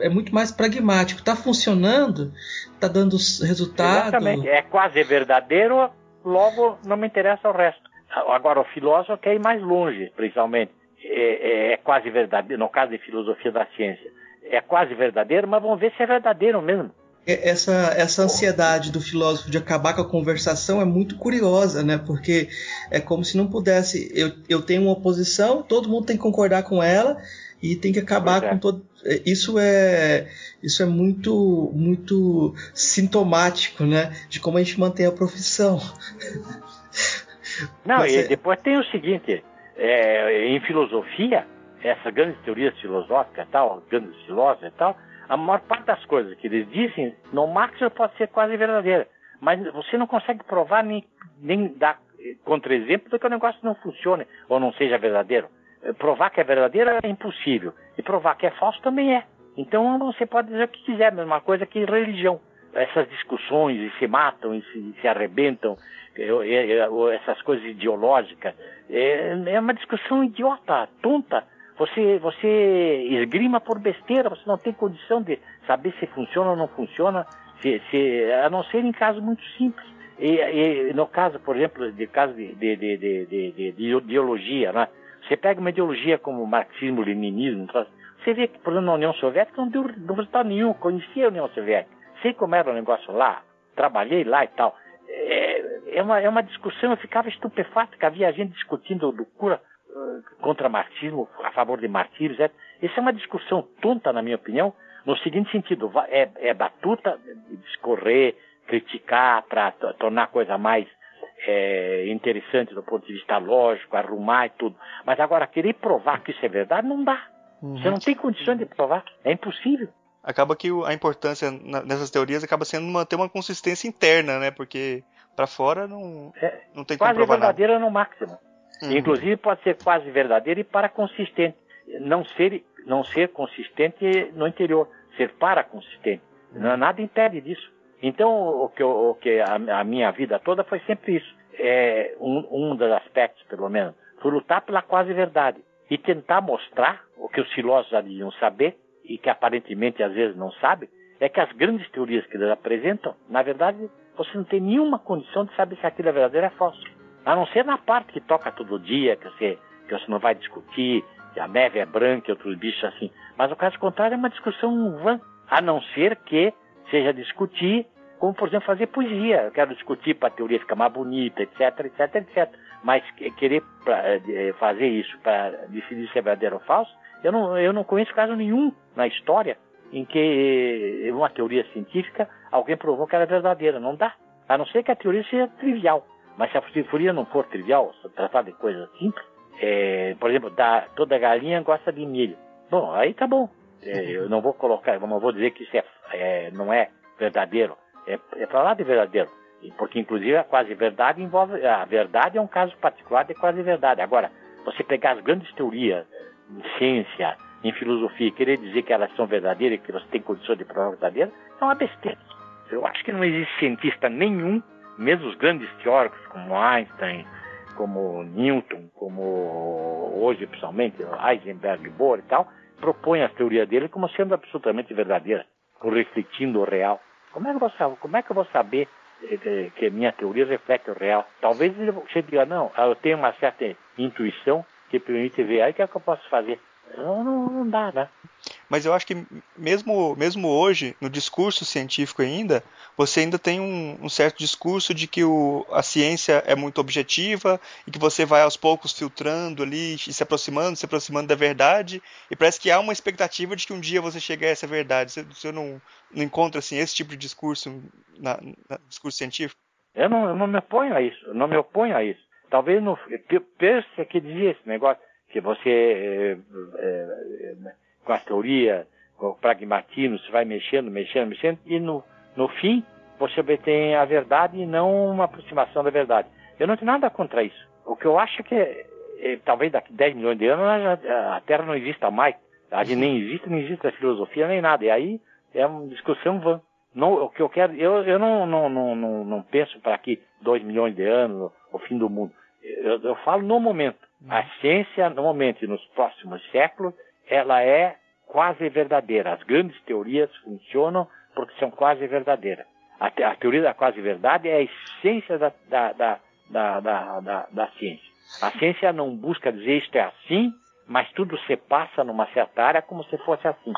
é muito mais pragmático. Está funcionando, está dando resultado. Exatamente. É quase verdadeiro, logo não me interessa o resto. Agora, o filósofo quer ir mais longe, principalmente é, é, é quase verdadeiro, no caso de filosofia da ciência, é quase verdadeiro, mas vamos ver se é verdadeiro mesmo. É, essa, essa ansiedade do filósofo de acabar com a conversação é muito curiosa, né? Porque é como se não pudesse. Eu, eu tenho uma oposição, todo mundo tem que concordar com ela e tem que acabar é. com todo. É, isso é isso é muito muito sintomático, né? De como a gente mantém a profissão. Não, Mas e é... depois tem o seguinte: é, em filosofia, essas grandes teorias filosóficas tal, grandes filósofos e tal, a maior parte das coisas que eles dizem, no máximo pode ser quase verdadeira. Mas você não consegue provar nem, nem dar contra-exemplo que o negócio não funcione ou não seja verdadeiro. Provar que é verdadeiro é impossível. E provar que é falso também é. Então você pode dizer o que quiser, mesma coisa que religião. Essas discussões e se matam e se, se arrebentam essas coisas ideológicas. É, é uma discussão idiota, tonta. Você, você esgrima por besteira, você não tem condição de saber se funciona ou não funciona, se, se, a não ser em casos muito simples. E, e, no caso, por exemplo, de caso de, de, de, de ideologia, né? você pega uma ideologia como marxismo, leninismo, você vê que, por exemplo, na União Soviética não deu, não resultado nenhum, conhecia a União Soviética, sei como era o negócio lá, trabalhei lá e tal é, é, uma, é uma discussão, eu ficava estupefato que havia gente discutindo loucura uh, contra marxismo, a favor de martírios. É, essa é uma discussão tonta, na minha opinião, no seguinte sentido, é, é batuta discorrer, criticar para tornar a coisa mais é, interessante do ponto de vista lógico, arrumar e tudo. Mas agora, querer provar que isso é verdade, não dá. Uhum. Você não tem condições de provar. É impossível acaba que a importância nessas teorias acaba sendo manter uma consistência interna, né? Porque para fora não, é, não tem como provar verdadeira nada. no máximo. Uhum. Inclusive pode ser quase verdadeira e para consistente. Não ser, não ser consistente no interior, ser para consistente. Uhum. Nada impede disso. Então, o que, o que a, a, minha vida toda foi sempre isso. É, um, um dos aspectos, pelo menos, foi lutar pela quase verdade e tentar mostrar o que os filósofos já deviam saber, e que aparentemente às vezes não sabe, é que as grandes teorias que eles apresentam, na verdade, você não tem nenhuma condição de saber se aquilo é verdadeiro ou é falso. A não ser na parte que toca todo dia, que você, que você não vai discutir, que a neve é branca e outros bichos assim. Mas o caso contrário é uma discussão vã. A não ser que seja discutir, como por exemplo fazer poesia. Eu quero discutir para a teoria ficar mais bonita, etc, etc, etc. Mas querer pra, eh, fazer isso para decidir se é verdadeiro ou falso, eu não, eu não conheço caso nenhum na história em que uma teoria científica alguém provou que era verdadeira. Não dá. A não ser que a teoria seja trivial. Mas se a teoria não for trivial, se tratar de coisas simples, é, por exemplo, da, toda galinha gosta de milho. Bom, aí tá bom. É, eu não vou colocar, não vou dizer que isso é, é não é verdadeiro. É, é para lá de verdadeiro. Porque, inclusive, a quase verdade envolve. A verdade é um caso particular de quase verdade. Agora, você pegar as grandes teorias em ciência, em filosofia, querer dizer que elas são verdadeiras que você tem condições de provar verdadeira, é uma besteira. Eu acho que não existe cientista nenhum, mesmo os grandes teóricos como Einstein, como Newton, como hoje principalmente Heisenberg, Bohr e tal, propõem a teoria dele como sendo absolutamente verdadeira, refletindo o real. Como é que eu vou como é que eu vou saber eh, que minha teoria reflete o real? Talvez você diga, não, eu tenho uma certa intuição que permite ver, aí o que é que eu posso fazer? Não, não, não dá, né? Mas eu acho que mesmo, mesmo hoje, no discurso científico ainda, você ainda tem um, um certo discurso de que o, a ciência é muito objetiva e que você vai aos poucos filtrando ali, e se aproximando, se aproximando da verdade, e parece que há uma expectativa de que um dia você chegue a essa verdade. Você, você não, não encontra assim, esse tipo de discurso no discurso científico? Eu não, eu não me oponho a isso, não me oponho a isso. Talvez no Peirce que dizia esse negócio, que você é, é, com a teoria, com o pragmatismo, você vai mexendo, mexendo, mexendo, e no, no fim você obtém a verdade e não uma aproximação da verdade. Eu não tenho nada contra isso. O que eu acho é que é, talvez daqui 10 milhões de anos a, a Terra não exista mais. A gente nem existe, nem existe a filosofia, nem nada. E aí é uma discussão vã. Não, o que eu quero, eu, eu não, não, não, não, não penso para aqui 2 milhões de anos, o fim do mundo. Eu, eu falo no momento. A ciência, no momento e nos próximos séculos, ela é quase verdadeira. As grandes teorias funcionam porque são quase verdadeiras. A, te, a teoria da quase verdade é a essência da, da, da, da, da, da, da ciência. A ciência não busca dizer isto é assim, mas tudo se passa numa certa área como se fosse assim.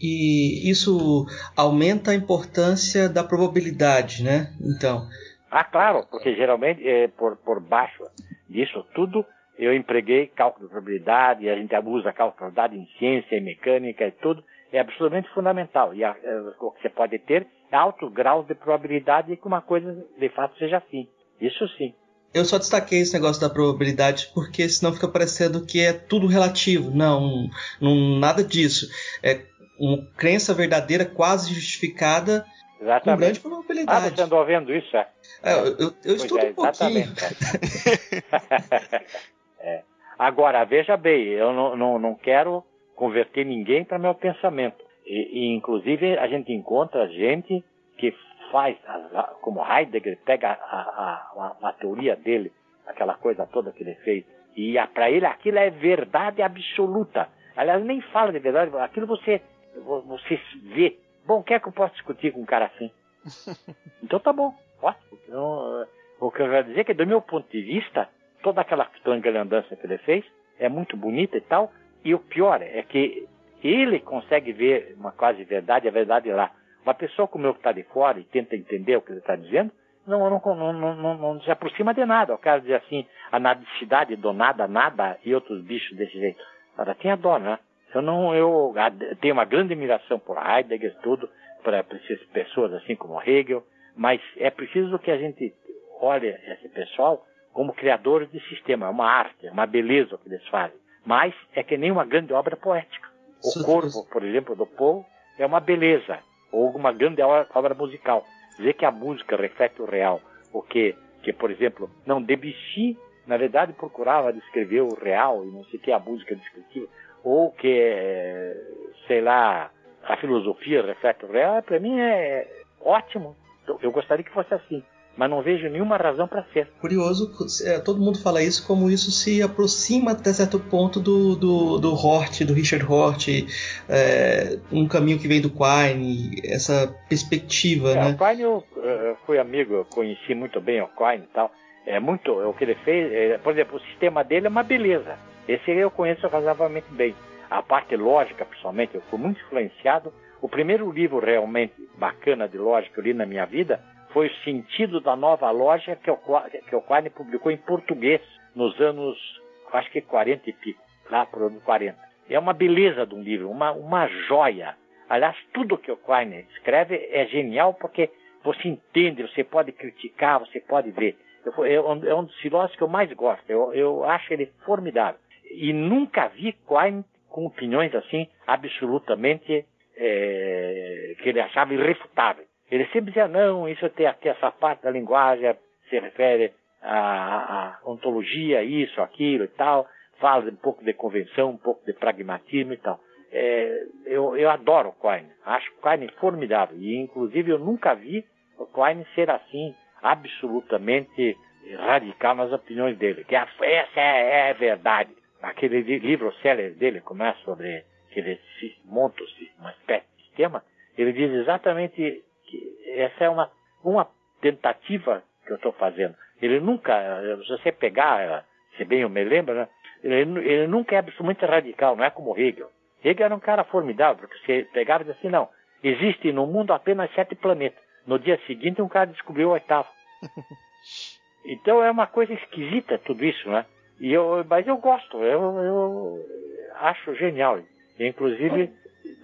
E isso aumenta a importância da probabilidade, né? Então. Ah, claro, porque geralmente é, por, por baixo disso tudo eu empreguei cálculo de probabilidade, a gente usa cálculo de probabilidade em ciência, em mecânica e tudo, é absolutamente fundamental. E a, é, o que você pode ter é alto grau de probabilidade de que uma coisa de fato seja assim. Isso sim. Eu só destaquei esse negócio da probabilidade porque senão fica parecendo que é tudo relativo. Não, não nada disso. É uma crença verdadeira quase justificada Exatamente. com grande probabilidade. Ah, você andou vendo isso, é? é eu, eu, eu estudo é, um pouquinho. É. Agora, veja bem, eu não, não, não quero converter ninguém para meu pensamento. E, e, inclusive, a gente encontra gente que faz, como Heidegger pega a, a, a, a teoria dele, aquela coisa toda que ele fez, e para ele aquilo é verdade absoluta. Aliás, nem fala de verdade, aquilo você, você vê. Bom, o que é que eu posso discutir com um cara assim? Então tá bom, ótimo. Então, o que eu quero dizer é que, do meu ponto de vista, toda aquela andança que ele fez é muito bonita e tal. E o pior é que ele consegue ver uma quase verdade, a verdade lá. Uma pessoa como eu que está de fora e tenta entender o que ele está dizendo, não, não, não, não, se aproxima de nada. O cara diz assim, a nadicidade do nada, nada e outros bichos desse jeito. Ela tem a dó, né? Eu não, eu tenho uma grande admiração por Heidegger, tudo, para essas pessoas assim como Hegel, mas é preciso que a gente olhe esse pessoal como criadores de sistema. É uma arte, é uma beleza o que eles fazem. Mas é que nem uma grande obra poética. O corpo, por exemplo, do Paul é uma beleza, ou uma grande obra musical. Dizer que a música reflete o real, o que, que por exemplo, não Debussy, na verdade, procurava descrever o real e não sei o que, a música descritiva, ou que, sei lá, a filosofia reflete o real, para mim é ótimo. Eu gostaria que fosse assim mas não vejo nenhuma razão para ser. Curioso, é, todo mundo fala isso como isso se aproxima até certo ponto do, do, do Hort, do Richard Hort, é, um caminho que vem do Quine, essa perspectiva, é, né? O Quine eu, eu fui amigo, eu conheci muito bem o Quine e tal. É muito, o que ele fez, é, por exemplo, o sistema dele é uma beleza. Esse eu conheço razoavelmente bem. A parte lógica, principalmente, eu fui muito influenciado. O primeiro livro realmente bacana de lógica que eu li na minha vida foi o sentido da nova loja que o, que o Quine publicou em português nos anos, acho que 40 e pico, lá por ano 40. É uma beleza de um livro, uma, uma joia. Aliás, tudo que o Quine escreve é genial porque você entende, você pode criticar, você pode ver. Eu, é, é um dos filósofos que eu mais gosto. Eu, eu acho ele formidável. E nunca vi Quine com opiniões assim absolutamente é, que ele achava irrefutáveis. Ele sempre dizia, não, isso tem aqui essa parte da linguagem, se refere à, à ontologia, isso, aquilo e tal, fala um pouco de convenção, um pouco de pragmatismo e tal. É, eu, eu adoro Quine, acho Quine formidável, e inclusive eu nunca vi o Quine ser assim absolutamente radical nas opiniões dele, que essa é, é verdade. Aquele livro célebre dele, como é sobre que ele monta uma espécie de sistema, ele diz exatamente que essa é uma, uma tentativa que eu estou fazendo. Ele nunca, se você pegar, se bem eu me lembro, né, ele, ele nunca é absolutamente radical, não é como Hegel. Hegel era um cara formidável, porque você pegava e dizia assim, não, existe no mundo apenas sete planetas. No dia seguinte um cara descobriu o oitavo. Então é uma coisa esquisita tudo isso, né? E eu, mas eu gosto, eu, eu acho genial. inclusive,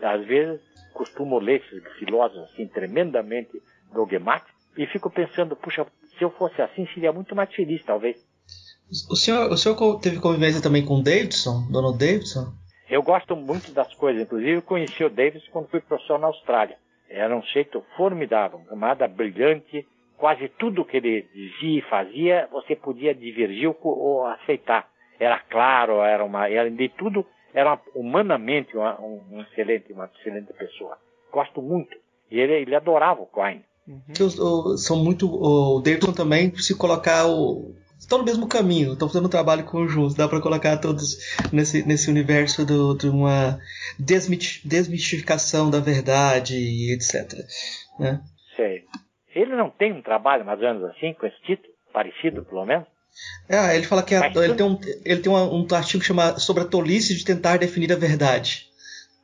às vezes, costumo ler esses filósofos assim, tremendamente dogmáticos e fico pensando, puxa, se eu fosse assim, seria muito mais feliz, talvez. O senhor, o senhor teve convivência também com o Davidson, Donald Davidson? Eu gosto muito das coisas, inclusive conheci o Davidson quando fui professor na Austrália. Era um jeito formidável, um camarada brilhante, quase tudo que ele dizia e fazia, você podia divergir ou, ou aceitar. Era claro, era uma, era de tudo, era humanamente uma, um, excelente, uma excelente pessoa. Gosto muito. E ele, ele adorava o Quine. Uhum. São muito. O Davidson também, se colocar o, estão no mesmo caminho, estão fazendo um trabalho conjunto. Dá para colocar todos nesse, nesse universo do, de uma desmistificação da verdade e etc. Né? Sei. Ele não tem um trabalho mais ou menos assim, com esse título? Parecido, pelo menos? É, ele fala que a, ele, tem um, ele tem um, um artigo chamado sobre a tolice de tentar definir a verdade.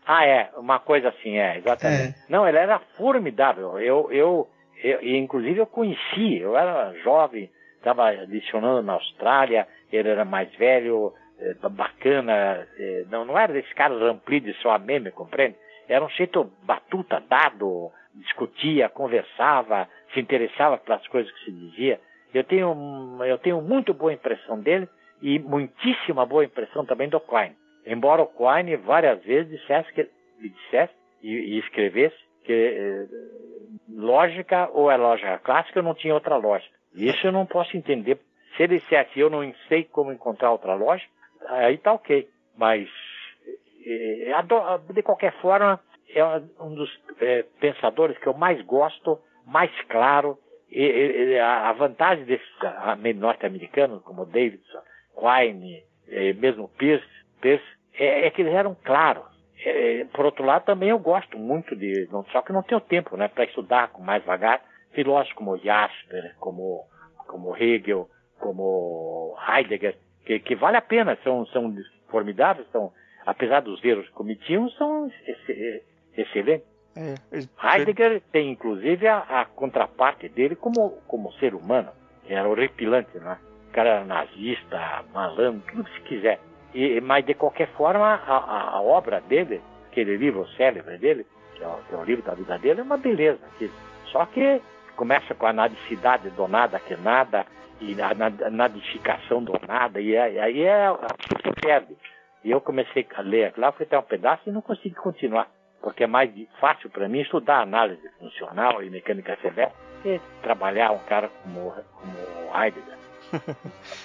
Ah, é, uma coisa assim, é, exatamente. É. Não, ele era formidável. Eu, eu, eu, inclusive eu conheci, eu era jovem, estava adicionando na Austrália, ele era mais velho, eh, bacana, eh, não, não era desse cara ramplido só a meme, compreende? Era um jeito batuta, dado, discutia, conversava, se interessava pelas coisas que se dizia. Eu tenho, eu tenho muito boa impressão dele e muitíssima boa impressão também do Quine. Embora o Quine várias vezes dissesse, que, dissesse e, e escrevesse que eh, lógica ou é lógica clássica, eu não tinha outra lógica. Isso eu não posso entender. Se ele dissesse eu não sei como encontrar outra loja, aí tá ok. Mas, é, de qualquer forma, é um dos pensadores que eu mais gosto, mais claro. E, a vantagem desses norte-americanos, como Davidson, Quine, mesmo Pierce, Pierce é, é, que eles eram claros. É, por outro lado, também eu gosto muito de, só que não tenho tempo, né, para estudar com mais vagar, filósofos como Jasper, como, como Hegel, como Heidegger, que, que vale a pena, são, são formidáveis, são, apesar dos erros que cometiam, são excelentes. É, Heidegger tem inclusive a, a, contraparte dele como, como ser humano, que era horripilante, né? O cara era nazista, malandro, tudo que se quiser. E, mas de qualquer forma, a, a, obra dele, aquele livro célebre dele, que é, o, que é o livro da vida dele, é uma beleza. Só que começa com a nadicidade do nada que nada, e a nadificação do nada, e aí é, a pessoa perde. E eu comecei a ler lá, fui até um pedaço e não consegui continuar, porque é mais fácil para mim estudar análise funcional e mecânica severa que trabalhar um cara como, como Heidegger.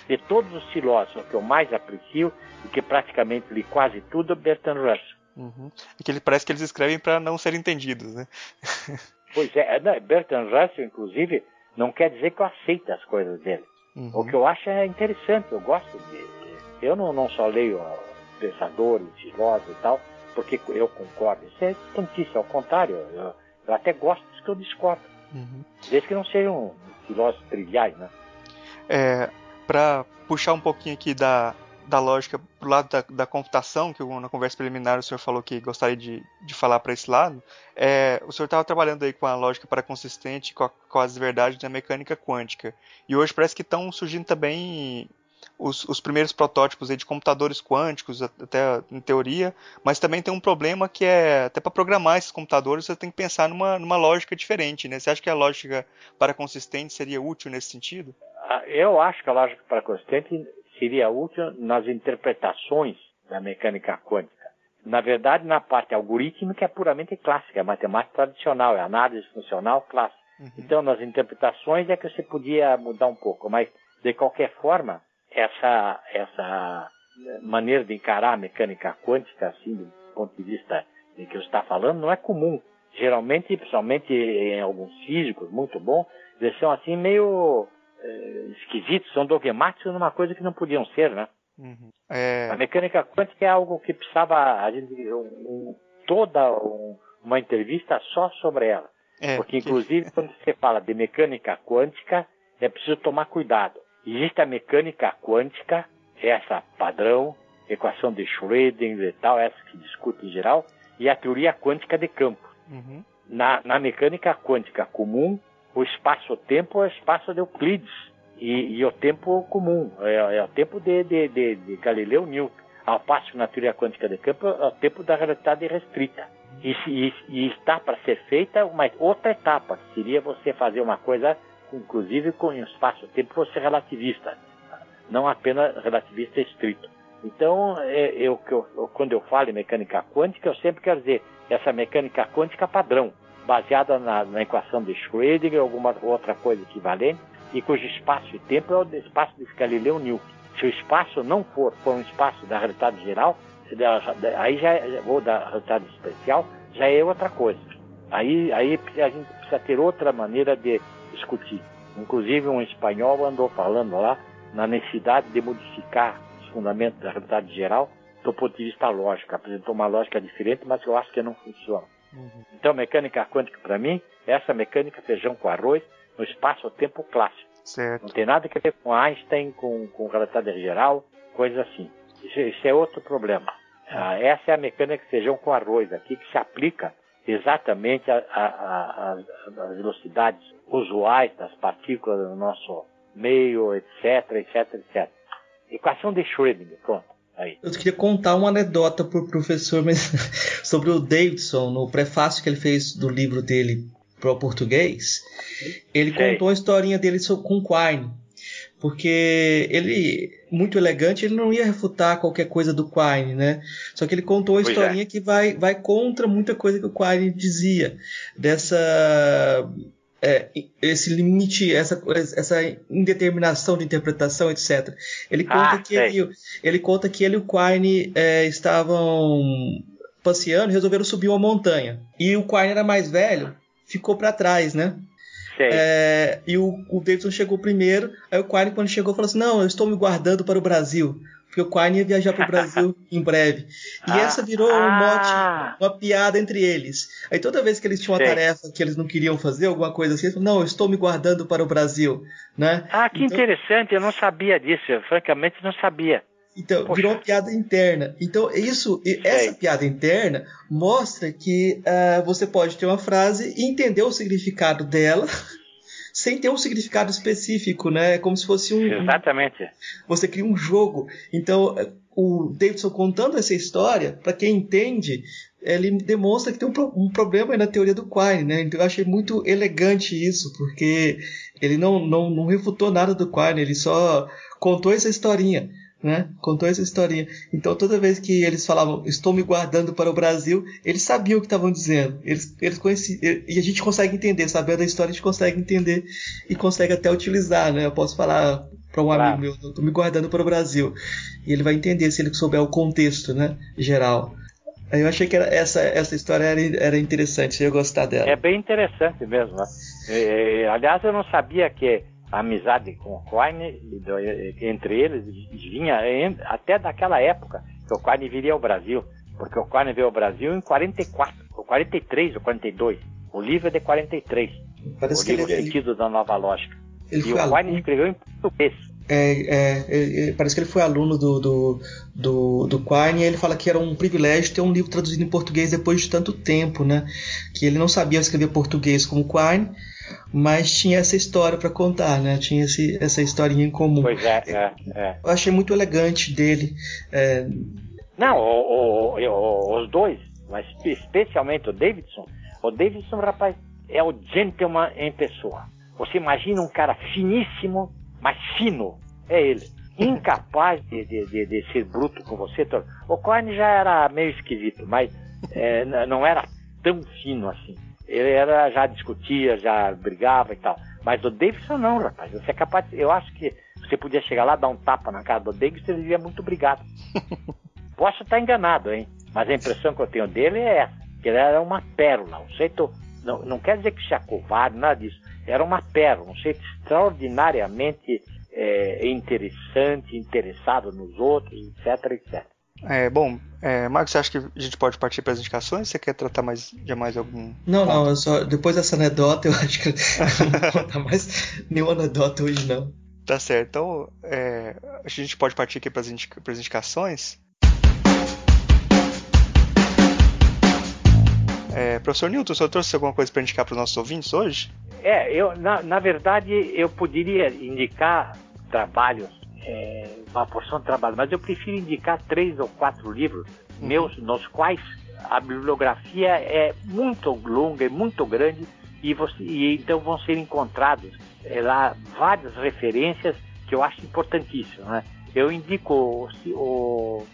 De todos os filósofos que eu mais aprecio e que praticamente li quase tudo, Bertrand Russell. Uhum. E que ele parece que eles escrevem para não serem entendidos, né? Pois é, é Bertrand Russell, inclusive, não quer dizer que eu aceite as coisas dele. Uhum. O que eu acho é interessante, eu gosto de. Eu não, não só leio pensadores, filósofos e tal, porque eu concordo. Isso é tontice, ao contrário, eu, eu até gosto dos que eu discordo. Uhum. Desde que não sejam filósofos triviais, né? É, para puxar um pouquinho aqui da, da lógica pro lado da, da, computação, que na conversa preliminar o senhor falou que gostaria de, de falar para esse lado, é, o senhor estava trabalhando aí com a lógica para consistente, com, a, com, as verdades da mecânica quântica. E hoje parece que estão surgindo também os, os primeiros protótipos de computadores quânticos, até em teoria, mas também tem um problema que é, até para programar esses computadores, você tem que pensar numa, numa lógica diferente. Né? Você acha que a lógica para consistente seria útil nesse sentido? Ah, eu acho que a lógica para consistente seria útil nas interpretações da mecânica quântica. Na verdade, na parte algorítmica é puramente clássica, é matemática tradicional, é análise funcional clássica. Uhum. Então, nas interpretações é que você podia mudar um pouco, mas de qualquer forma, essa, essa maneira de encarar a mecânica quântica, assim, do ponto de vista em que você está falando, não é comum. geralmente, principalmente em alguns físicos muito bons, eles são assim meio é, esquisitos, são dogmáticos numa coisa que não podiam ser, né? Uhum. É... A mecânica quântica é algo que precisava a gente um, toda um, uma entrevista só sobre ela. É, Porque, inclusive, que... quando você fala de mecânica quântica, é preciso tomar cuidado. Existe a mecânica quântica, essa padrão, equação de Schrödinger e tal, essa que discute em geral, e a teoria quântica de campo. Uhum. Na, na, mecânica quântica comum, o espaço-tempo é o espaço de Euclides e, e o tempo comum, é, é o tempo de, de, de, de, Galileu Newton. Ao passo que na teoria quântica de campo é o tempo da realidade restrita. E, e, e está para ser feita uma outra etapa, que seria você fazer uma coisa, inclusive com o espaço-tempo, você relativista, não apenas relativista estrito. Então, é, eu, eu, quando eu falo em mecânica quântica, eu sempre quero dizer essa mecânica quântica padrão, baseada na, na equação de Schrödinger alguma outra coisa equivalente, e cujo espaço e tempo é o espaço de Galileu Newton. Se o espaço não for, for um espaço da realidade geral, aí já é, ou da realidade especial, já é outra coisa. Aí, aí a gente precisa ter outra maneira de discutir. Inclusive um espanhol andou falando lá na necessidade de modificar fundamentos da realidade geral do ponto de vista lógico. Apresentou uma lógica diferente, mas eu acho que não funciona. Uhum. Então, mecânica quântica, para mim, é essa mecânica feijão com arroz no espaço-tempo clássico. Certo. Não tem nada a ver com Einstein, com, com relatividade geral, coisas assim. Isso, isso, é outro problema. Ah, essa é a mecânica feijão com arroz aqui, que se aplica exatamente às velocidades usuais das partículas no nosso meio, etc, etc, etc. Equação de Schrödinger, pronto. Aí. Eu queria contar uma anedota para o professor mas, sobre o Davidson, no prefácio que ele fez do livro dele para o português. Ele Sei. contou a historinha dele com Quine. Porque ele, muito elegante, ele não ia refutar qualquer coisa do Quine, né? Só que ele contou a pois é. historinha é. que vai, vai contra muita coisa que o Quine dizia. Dessa é, esse limite, essa, essa indeterminação de interpretação, etc. Ele conta ah, que ele, ele conta que ele e o Quine é, estavam passeando e resolveram subir uma montanha. E o Quine era mais velho, ficou para trás, né? É, e o, o Davidson chegou primeiro. Aí o Quine, quando chegou, falou assim: Não, eu estou me guardando para o Brasil porque o Quine ia viajar para o Brasil em breve. E ah, essa virou um mote, ah. uma piada entre eles. Aí toda vez que eles tinham uma tarefa que eles não queriam fazer, alguma coisa assim, eles falaram, não, eu estou me guardando para o Brasil. Né? Ah, que então, interessante, eu não sabia disso, eu, francamente não sabia. Então, Poxa. virou uma piada interna. Então, isso, essa piada interna mostra que uh, você pode ter uma frase e entender o significado dela sem ter um significado específico, né? É como se fosse um. Exatamente. Você cria um jogo. Então, o Davidson contando essa história, para quem entende, ele demonstra que tem um, um problema na teoria do Quine, né? Então eu achei muito elegante isso, porque ele não, não, não refutou nada do Quine, ele só contou essa historinha né? Contou essa historinha. Então toda vez que eles falavam, estou me guardando para o Brasil, eles sabiam o que estavam dizendo. Eles, eles conheciam, e a gente consegue entender, sabendo a história, a gente consegue entender e consegue até utilizar, né? Eu posso falar para um amigo meu, estou me guardando para o Brasil. E ele vai entender se ele souber o contexto, né? Geral. Eu achei que essa, essa história era, era interessante, eu ia gostar dela. É bem interessante mesmo. Né? Aliás, eu não sabia que amizade com o Quine, entre eles, vinha até daquela época que o Quine viria ao Brasil, porque o Quine veio ao Brasil em 44, ou 43 ou 42. O livro é de 43. Parece o livro ele, Sentido ele, da Nova Lógica. e o Quine aluno, escreveu em português. É, é, parece que ele foi aluno do, do, do, do Quine e ele fala que era um privilégio ter um livro traduzido em português depois de tanto tempo, né? Que ele não sabia escrever português como Quine mas tinha essa história para contar, né? Tinha esse, essa historinha em comum. Pois é, é, é. Eu achei muito elegante dele. É... Não, o, o, o, os dois, mas especialmente o Davidson. O Davidson, rapaz, é o gentleman em pessoa. Você imagina um cara finíssimo, mas fino. É ele. Incapaz de, de, de, de ser bruto com você. O Coin já era meio esquisito, mas é, não era tão fino assim. Ele era, já discutia, já brigava e tal. Mas o Davidson não, rapaz. Você é capaz Eu acho que você podia chegar lá, dar um tapa na cara do Davidson, ele iria muito obrigado. Posso estar enganado, hein? Mas a impressão que eu tenho dele é essa. que ele era uma pérola, um jeito, não, não quer dizer que seja covarde, nada disso, era uma pérola, um jeito extraordinariamente é, interessante, interessado nos outros, etc, etc. É, bom, é, Marcos, você acha que a gente pode partir para as indicações? Você quer tratar mais de mais algum? Não, ponto? não, só, depois dessa anedota eu acho que não vou contar mais nenhuma anedota hoje não. Tá certo, então é, a gente pode partir aqui para as indica indicações. É, professor Newton, o senhor trouxe alguma coisa para indicar para os nossos ouvintes hoje? É, eu, na, na verdade, eu poderia indicar trabalhos, é, uma porção de trabalho, mas eu prefiro indicar três ou quatro livros uhum. meus, nos quais a bibliografia é muito longa, é muito grande, e, você, e então vão ser encontrados é, lá várias referências que eu acho importantíssimas. Né? Eu indico o, o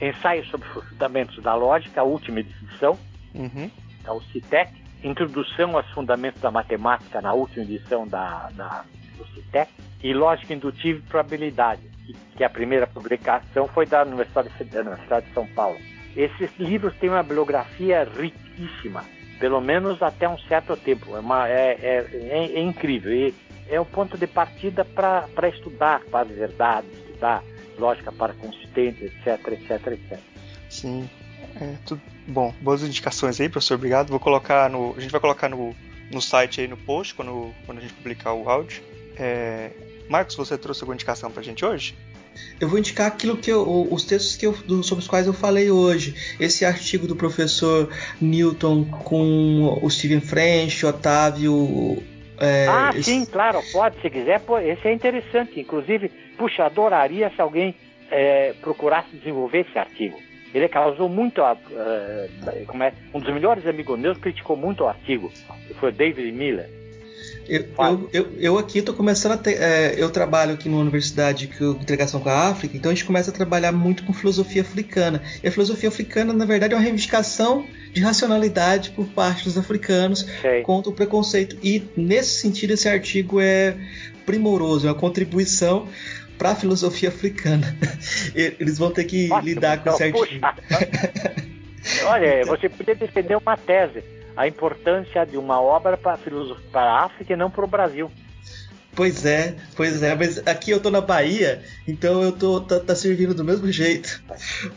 Ensaio sobre os Fundamentos da Lógica, a última edição, uhum. é o CITEC, Introdução aos Fundamentos da Matemática, na última edição da, da, do CITEC, e Lógica Indutiva e Probabilidade, que, a primeira publicação foi da Universidade, da Universidade de São Paulo. Esses livros têm uma bibliografia riquíssima, pelo menos até um certo tempo. É, uma, é, é, é, é incrível. E é o ponto de partida para estudar quase verdade, estudar lógica para consistente, etc, etc, etc. Sim. É, tudo... Bom, boas indicações aí, professor. Obrigado. Vou colocar no. A gente vai colocar no, no site aí no post quando, quando a gente publicar o áudio. É, Marcos, você trouxe alguma indicação pra gente hoje? Eu vou indicar aquilo que eu, os textos que eu, sobre os quais eu falei hoje. Esse artigo do professor Newton com o Steven French, Otávio. É, ah, esse... sim, claro, pode, se quiser. Pô, esse é interessante. Inclusive, puxa, adoraria se alguém é, procurasse desenvolver esse artigo. Ele causou muito. Uh, como é, um dos melhores amigos meus criticou muito o artigo, que foi David Miller. Eu, eu, eu, eu, aqui estou começando a ter. É, eu trabalho aqui numa universidade que integração com a África, então a gente começa a trabalhar muito com filosofia africana. E a filosofia africana, na verdade, é uma reivindicação de racionalidade por parte dos africanos Sei. contra o preconceito. E nesse sentido, esse artigo é primoroso, é uma contribuição para a filosofia africana. Eles vão ter que lidar com esse artigo. Olha, você podia defender uma tese a importância de uma obra para a África e não para o Brasil. Pois é, pois é, mas aqui eu tô na Bahia, então eu tô tá, tá, servindo do mesmo jeito.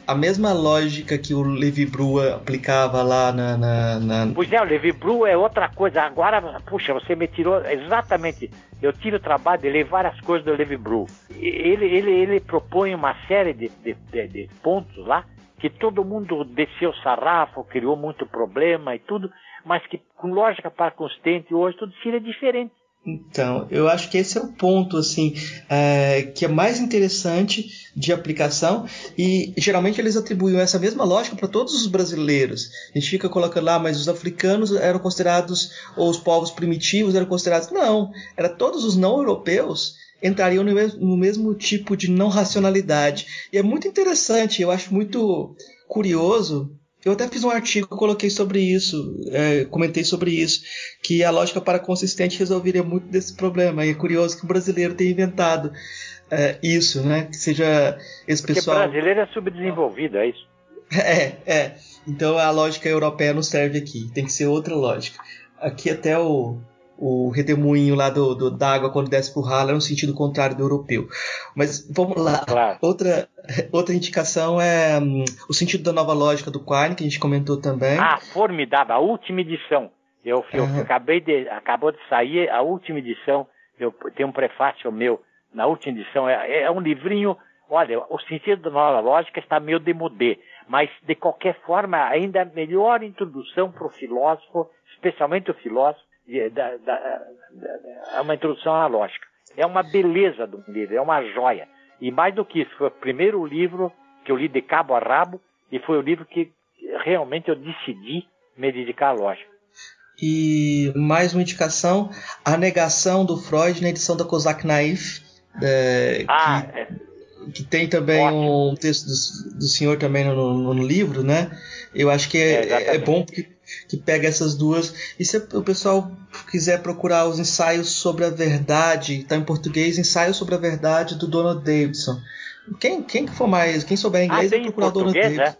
A mesma lógica que o Levi Bru aplicava lá na, na, na, Pois é, o Levi Bru é outra coisa. Agora, puxa, você me tirou exatamente. Eu tiro o trabalho de ler várias coisas do Levi Bru. Ele, ele, ele propõe uma série de, de, de, de pontos lá que todo mundo desceu sarrafo, criou muito problema e tudo, mas que com lógica para consistente hoje tudo seria diferente. Então, eu acho que esse é o ponto assim é, que é mais interessante de aplicação e geralmente eles atribuem essa mesma lógica para todos os brasileiros. A gente fica colocando lá, mas os africanos eram considerados ou os povos primitivos eram considerados não, era todos os não europeus entrariam no mesmo, no mesmo tipo de não racionalidade. E é muito interessante, eu acho muito curioso eu até fiz um artigo, coloquei sobre isso, é, comentei sobre isso, que a lógica para consistente resolveria muito desse problema. E é curioso que o brasileiro tenha inventado é, isso, né? Que seja esse Porque pessoal. O brasileiro é subdesenvolvido, é isso? É, é. Então a lógica europeia não serve aqui, tem que ser outra lógica. Aqui até o, o redemoinho lá do, do, da água quando desce pro ralo é no sentido contrário do europeu. Mas vamos lá. Claro. Outra, outra indicação é um, o sentido da nova lógica do Quine, que a gente comentou também. Ah, formidável, a última edição. Eu, eu uhum. acabei de. Acabou de sair a última edição. Eu tenho um prefácio meu na última edição. É, é um livrinho. Olha, o sentido da nova lógica está meio demodé, mas de qualquer forma, ainda melhor introdução para o filósofo, especialmente o filósofo, da, da, da, uma introdução à lógica. É uma beleza do livro, é uma joia. E mais do que isso, foi o primeiro livro que eu li de cabo a rabo e foi o livro que realmente eu decidi me dedicar à lógica. E mais uma indicação, a negação do Freud na edição da Kozak Naif, é, ah, que, é. que, tem também Ótimo. um texto do, do senhor também no, no, livro, né? Eu acho que é, é, é bom porque que pega essas duas. E se o pessoal quiser procurar os ensaios sobre a verdade, está em português, ensaios sobre a verdade do Donald Davidson. Quem, quem for mais, quem souber inglês, ah, vai procurar o Donald Davidson.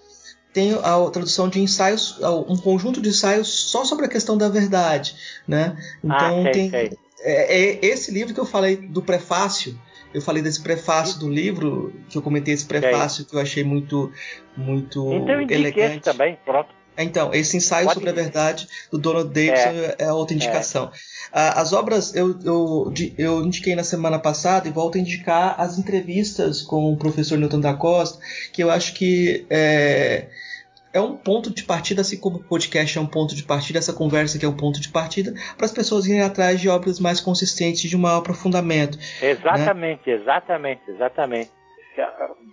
tem a tradução de ensaios, um conjunto de ensaios só sobre a questão da verdade, né? Então ah, tem é, é, esse livro que eu falei do prefácio. Eu falei desse prefácio do livro, que eu comentei esse prefácio que eu achei muito muito então, elegante. também, pronto. Então, esse ensaio Pode sobre a verdade do Donald Davidson é, é outra indicação. É. As obras eu, eu, eu indiquei na semana passada e volto a indicar as entrevistas com o professor Newton da Costa, que eu acho que é, é um ponto de partida, assim como o podcast é um ponto de partida, essa conversa que é um ponto de partida, para as pessoas irem atrás de obras mais consistentes, de um maior aprofundamento. Né? Exatamente, né? exatamente, exatamente.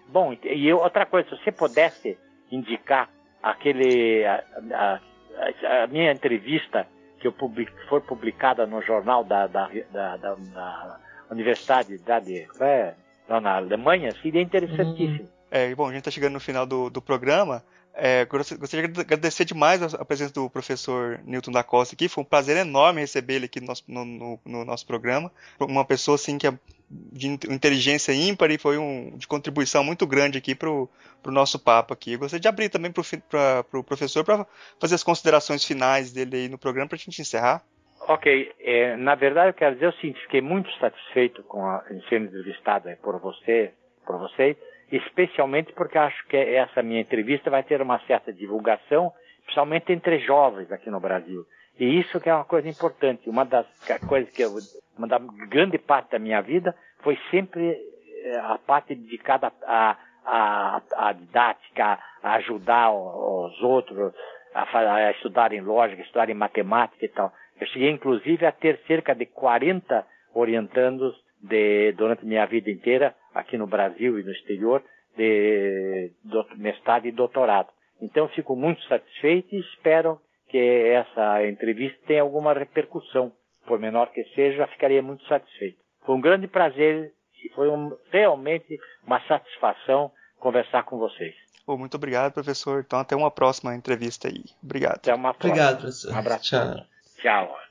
Bom, e outra coisa, se você pudesse indicar aquele a, a, a minha entrevista que eu public, for publicada no jornal da, da, da, da, da Universidade da, de, é, na Alemanha, seria interessantíssimo. É, bom, a gente está chegando no final do, do programa. É, gostaria de agradecer demais a, presença do professor Newton da Costa aqui. Foi um prazer enorme receber ele aqui no nosso, no, no, no nosso programa. Uma pessoa assim que é de inteligência ímpar e foi um de contribuição muito grande aqui para o nosso papo aqui. Eu gostaria de abrir também para o pro professor para fazer as considerações finais dele aí no programa para a gente encerrar. Ok, é, na verdade eu quero dizer o seguinte, fiquei muito satisfeito com a, em ser entrevistado por você, por vocês, especialmente porque acho que essa minha entrevista vai ter uma certa divulgação, principalmente entre jovens aqui no Brasil. E isso que é uma coisa importante. Uma das coisas que eu, uma da grande parte da minha vida foi sempre eh, a parte dedicada à, à, à didática, a ajudar os outros a, a estudarem lógica, estudarem matemática e tal. Eu cheguei inclusive a ter cerca de 40 orientandos de, durante minha vida inteira, aqui no Brasil e no exterior, de, mestrado e doutorado. Então fico muito satisfeito e espero que essa entrevista tenha alguma repercussão, por menor que seja, ficaria muito satisfeito. Foi um grande prazer e foi um, realmente uma satisfação conversar com vocês. Oh, muito obrigado, professor. Então, até uma próxima entrevista aí. Obrigado. Até uma próxima. Obrigado, professor. Um abraço. Tchau. Tchau.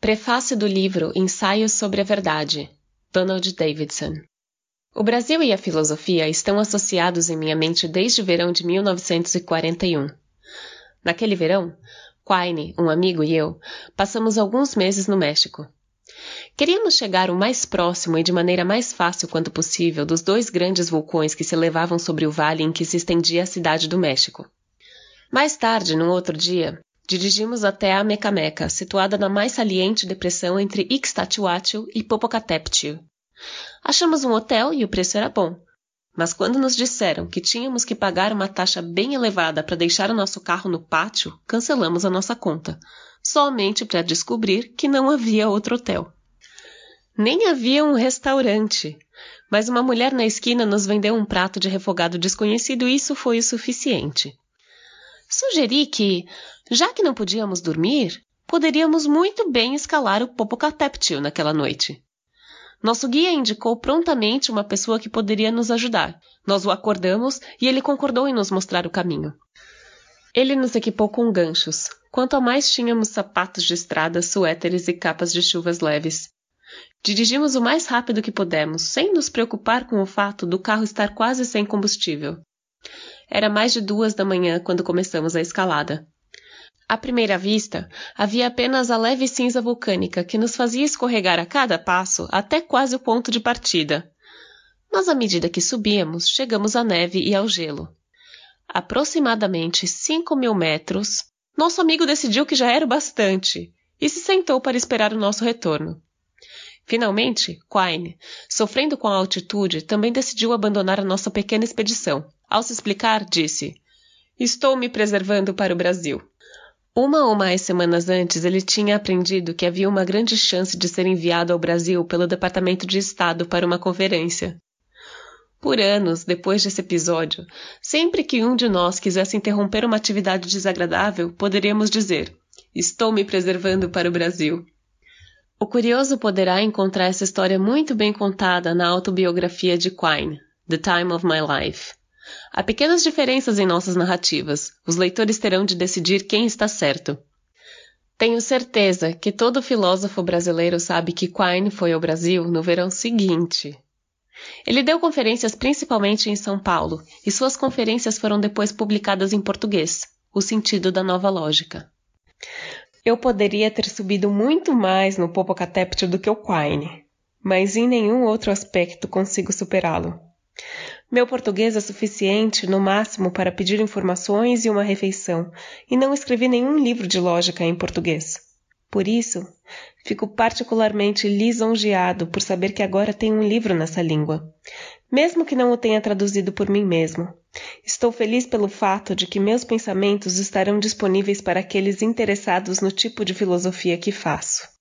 Prefácio do livro Ensaios sobre a Verdade, Donald Davidson. O Brasil e a filosofia estão associados em minha mente desde o verão de 1941. Naquele verão, Quine, um amigo e eu, passamos alguns meses no México. Queríamos chegar o mais próximo e de maneira mais fácil quanto possível dos dois grandes vulcões que se elevavam sobre o vale em que se estendia a cidade do México. Mais tarde, num outro dia, dirigimos até a Mecameca, situada na mais saliente depressão entre Ixtatihuatl e Popocatépetl. Achamos um hotel e o preço era bom. Mas quando nos disseram que tínhamos que pagar uma taxa bem elevada para deixar o nosso carro no pátio, cancelamos a nossa conta, somente para descobrir que não havia outro hotel. Nem havia um restaurante, mas uma mulher na esquina nos vendeu um prato de refogado desconhecido e isso foi o suficiente. Sugeri que, já que não podíamos dormir, poderíamos muito bem escalar o Popocatépetl naquela noite. Nosso guia indicou prontamente uma pessoa que poderia nos ajudar. Nós o acordamos e ele concordou em nos mostrar o caminho. Ele nos equipou com ganchos. Quanto a mais tínhamos sapatos de estrada, suéteres e capas de chuvas leves. Dirigimos o mais rápido que pudemos, sem nos preocupar com o fato do carro estar quase sem combustível. Era mais de duas da manhã quando começamos a escalada. À primeira vista, havia apenas a leve cinza vulcânica que nos fazia escorregar a cada passo até quase o ponto de partida. Mas à medida que subíamos, chegamos à neve e ao gelo. Aproximadamente cinco mil metros, nosso amigo decidiu que já era bastante e se sentou para esperar o nosso retorno. Finalmente, Quine, sofrendo com a altitude, também decidiu abandonar a nossa pequena expedição. Ao se explicar, disse: Estou me preservando para o Brasil. Uma ou mais semanas antes, ele tinha aprendido que havia uma grande chance de ser enviado ao Brasil pelo Departamento de Estado para uma conferência. Por anos, depois desse episódio, sempre que um de nós quisesse interromper uma atividade desagradável, poderíamos dizer: Estou me preservando para o Brasil. O curioso poderá encontrar essa história muito bem contada na autobiografia de Quine, The Time of My Life. Há pequenas diferenças em nossas narrativas. Os leitores terão de decidir quem está certo. Tenho certeza que todo filósofo brasileiro sabe que Quine foi ao Brasil no verão seguinte. Ele deu conferências principalmente em São Paulo, e suas conferências foram depois publicadas em português, O Sentido da Nova Lógica. Eu poderia ter subido muito mais no Popocatépetl do que o Quine, mas em nenhum outro aspecto consigo superá-lo. Meu português é suficiente, no máximo, para pedir informações e uma refeição, e não escrevi nenhum livro de lógica em português. Por isso, fico particularmente lisonjeado por saber que agora tenho um livro nessa língua, mesmo que não o tenha traduzido por mim mesmo. Estou feliz pelo fato de que meus pensamentos estarão disponíveis para aqueles interessados no tipo de filosofia que faço.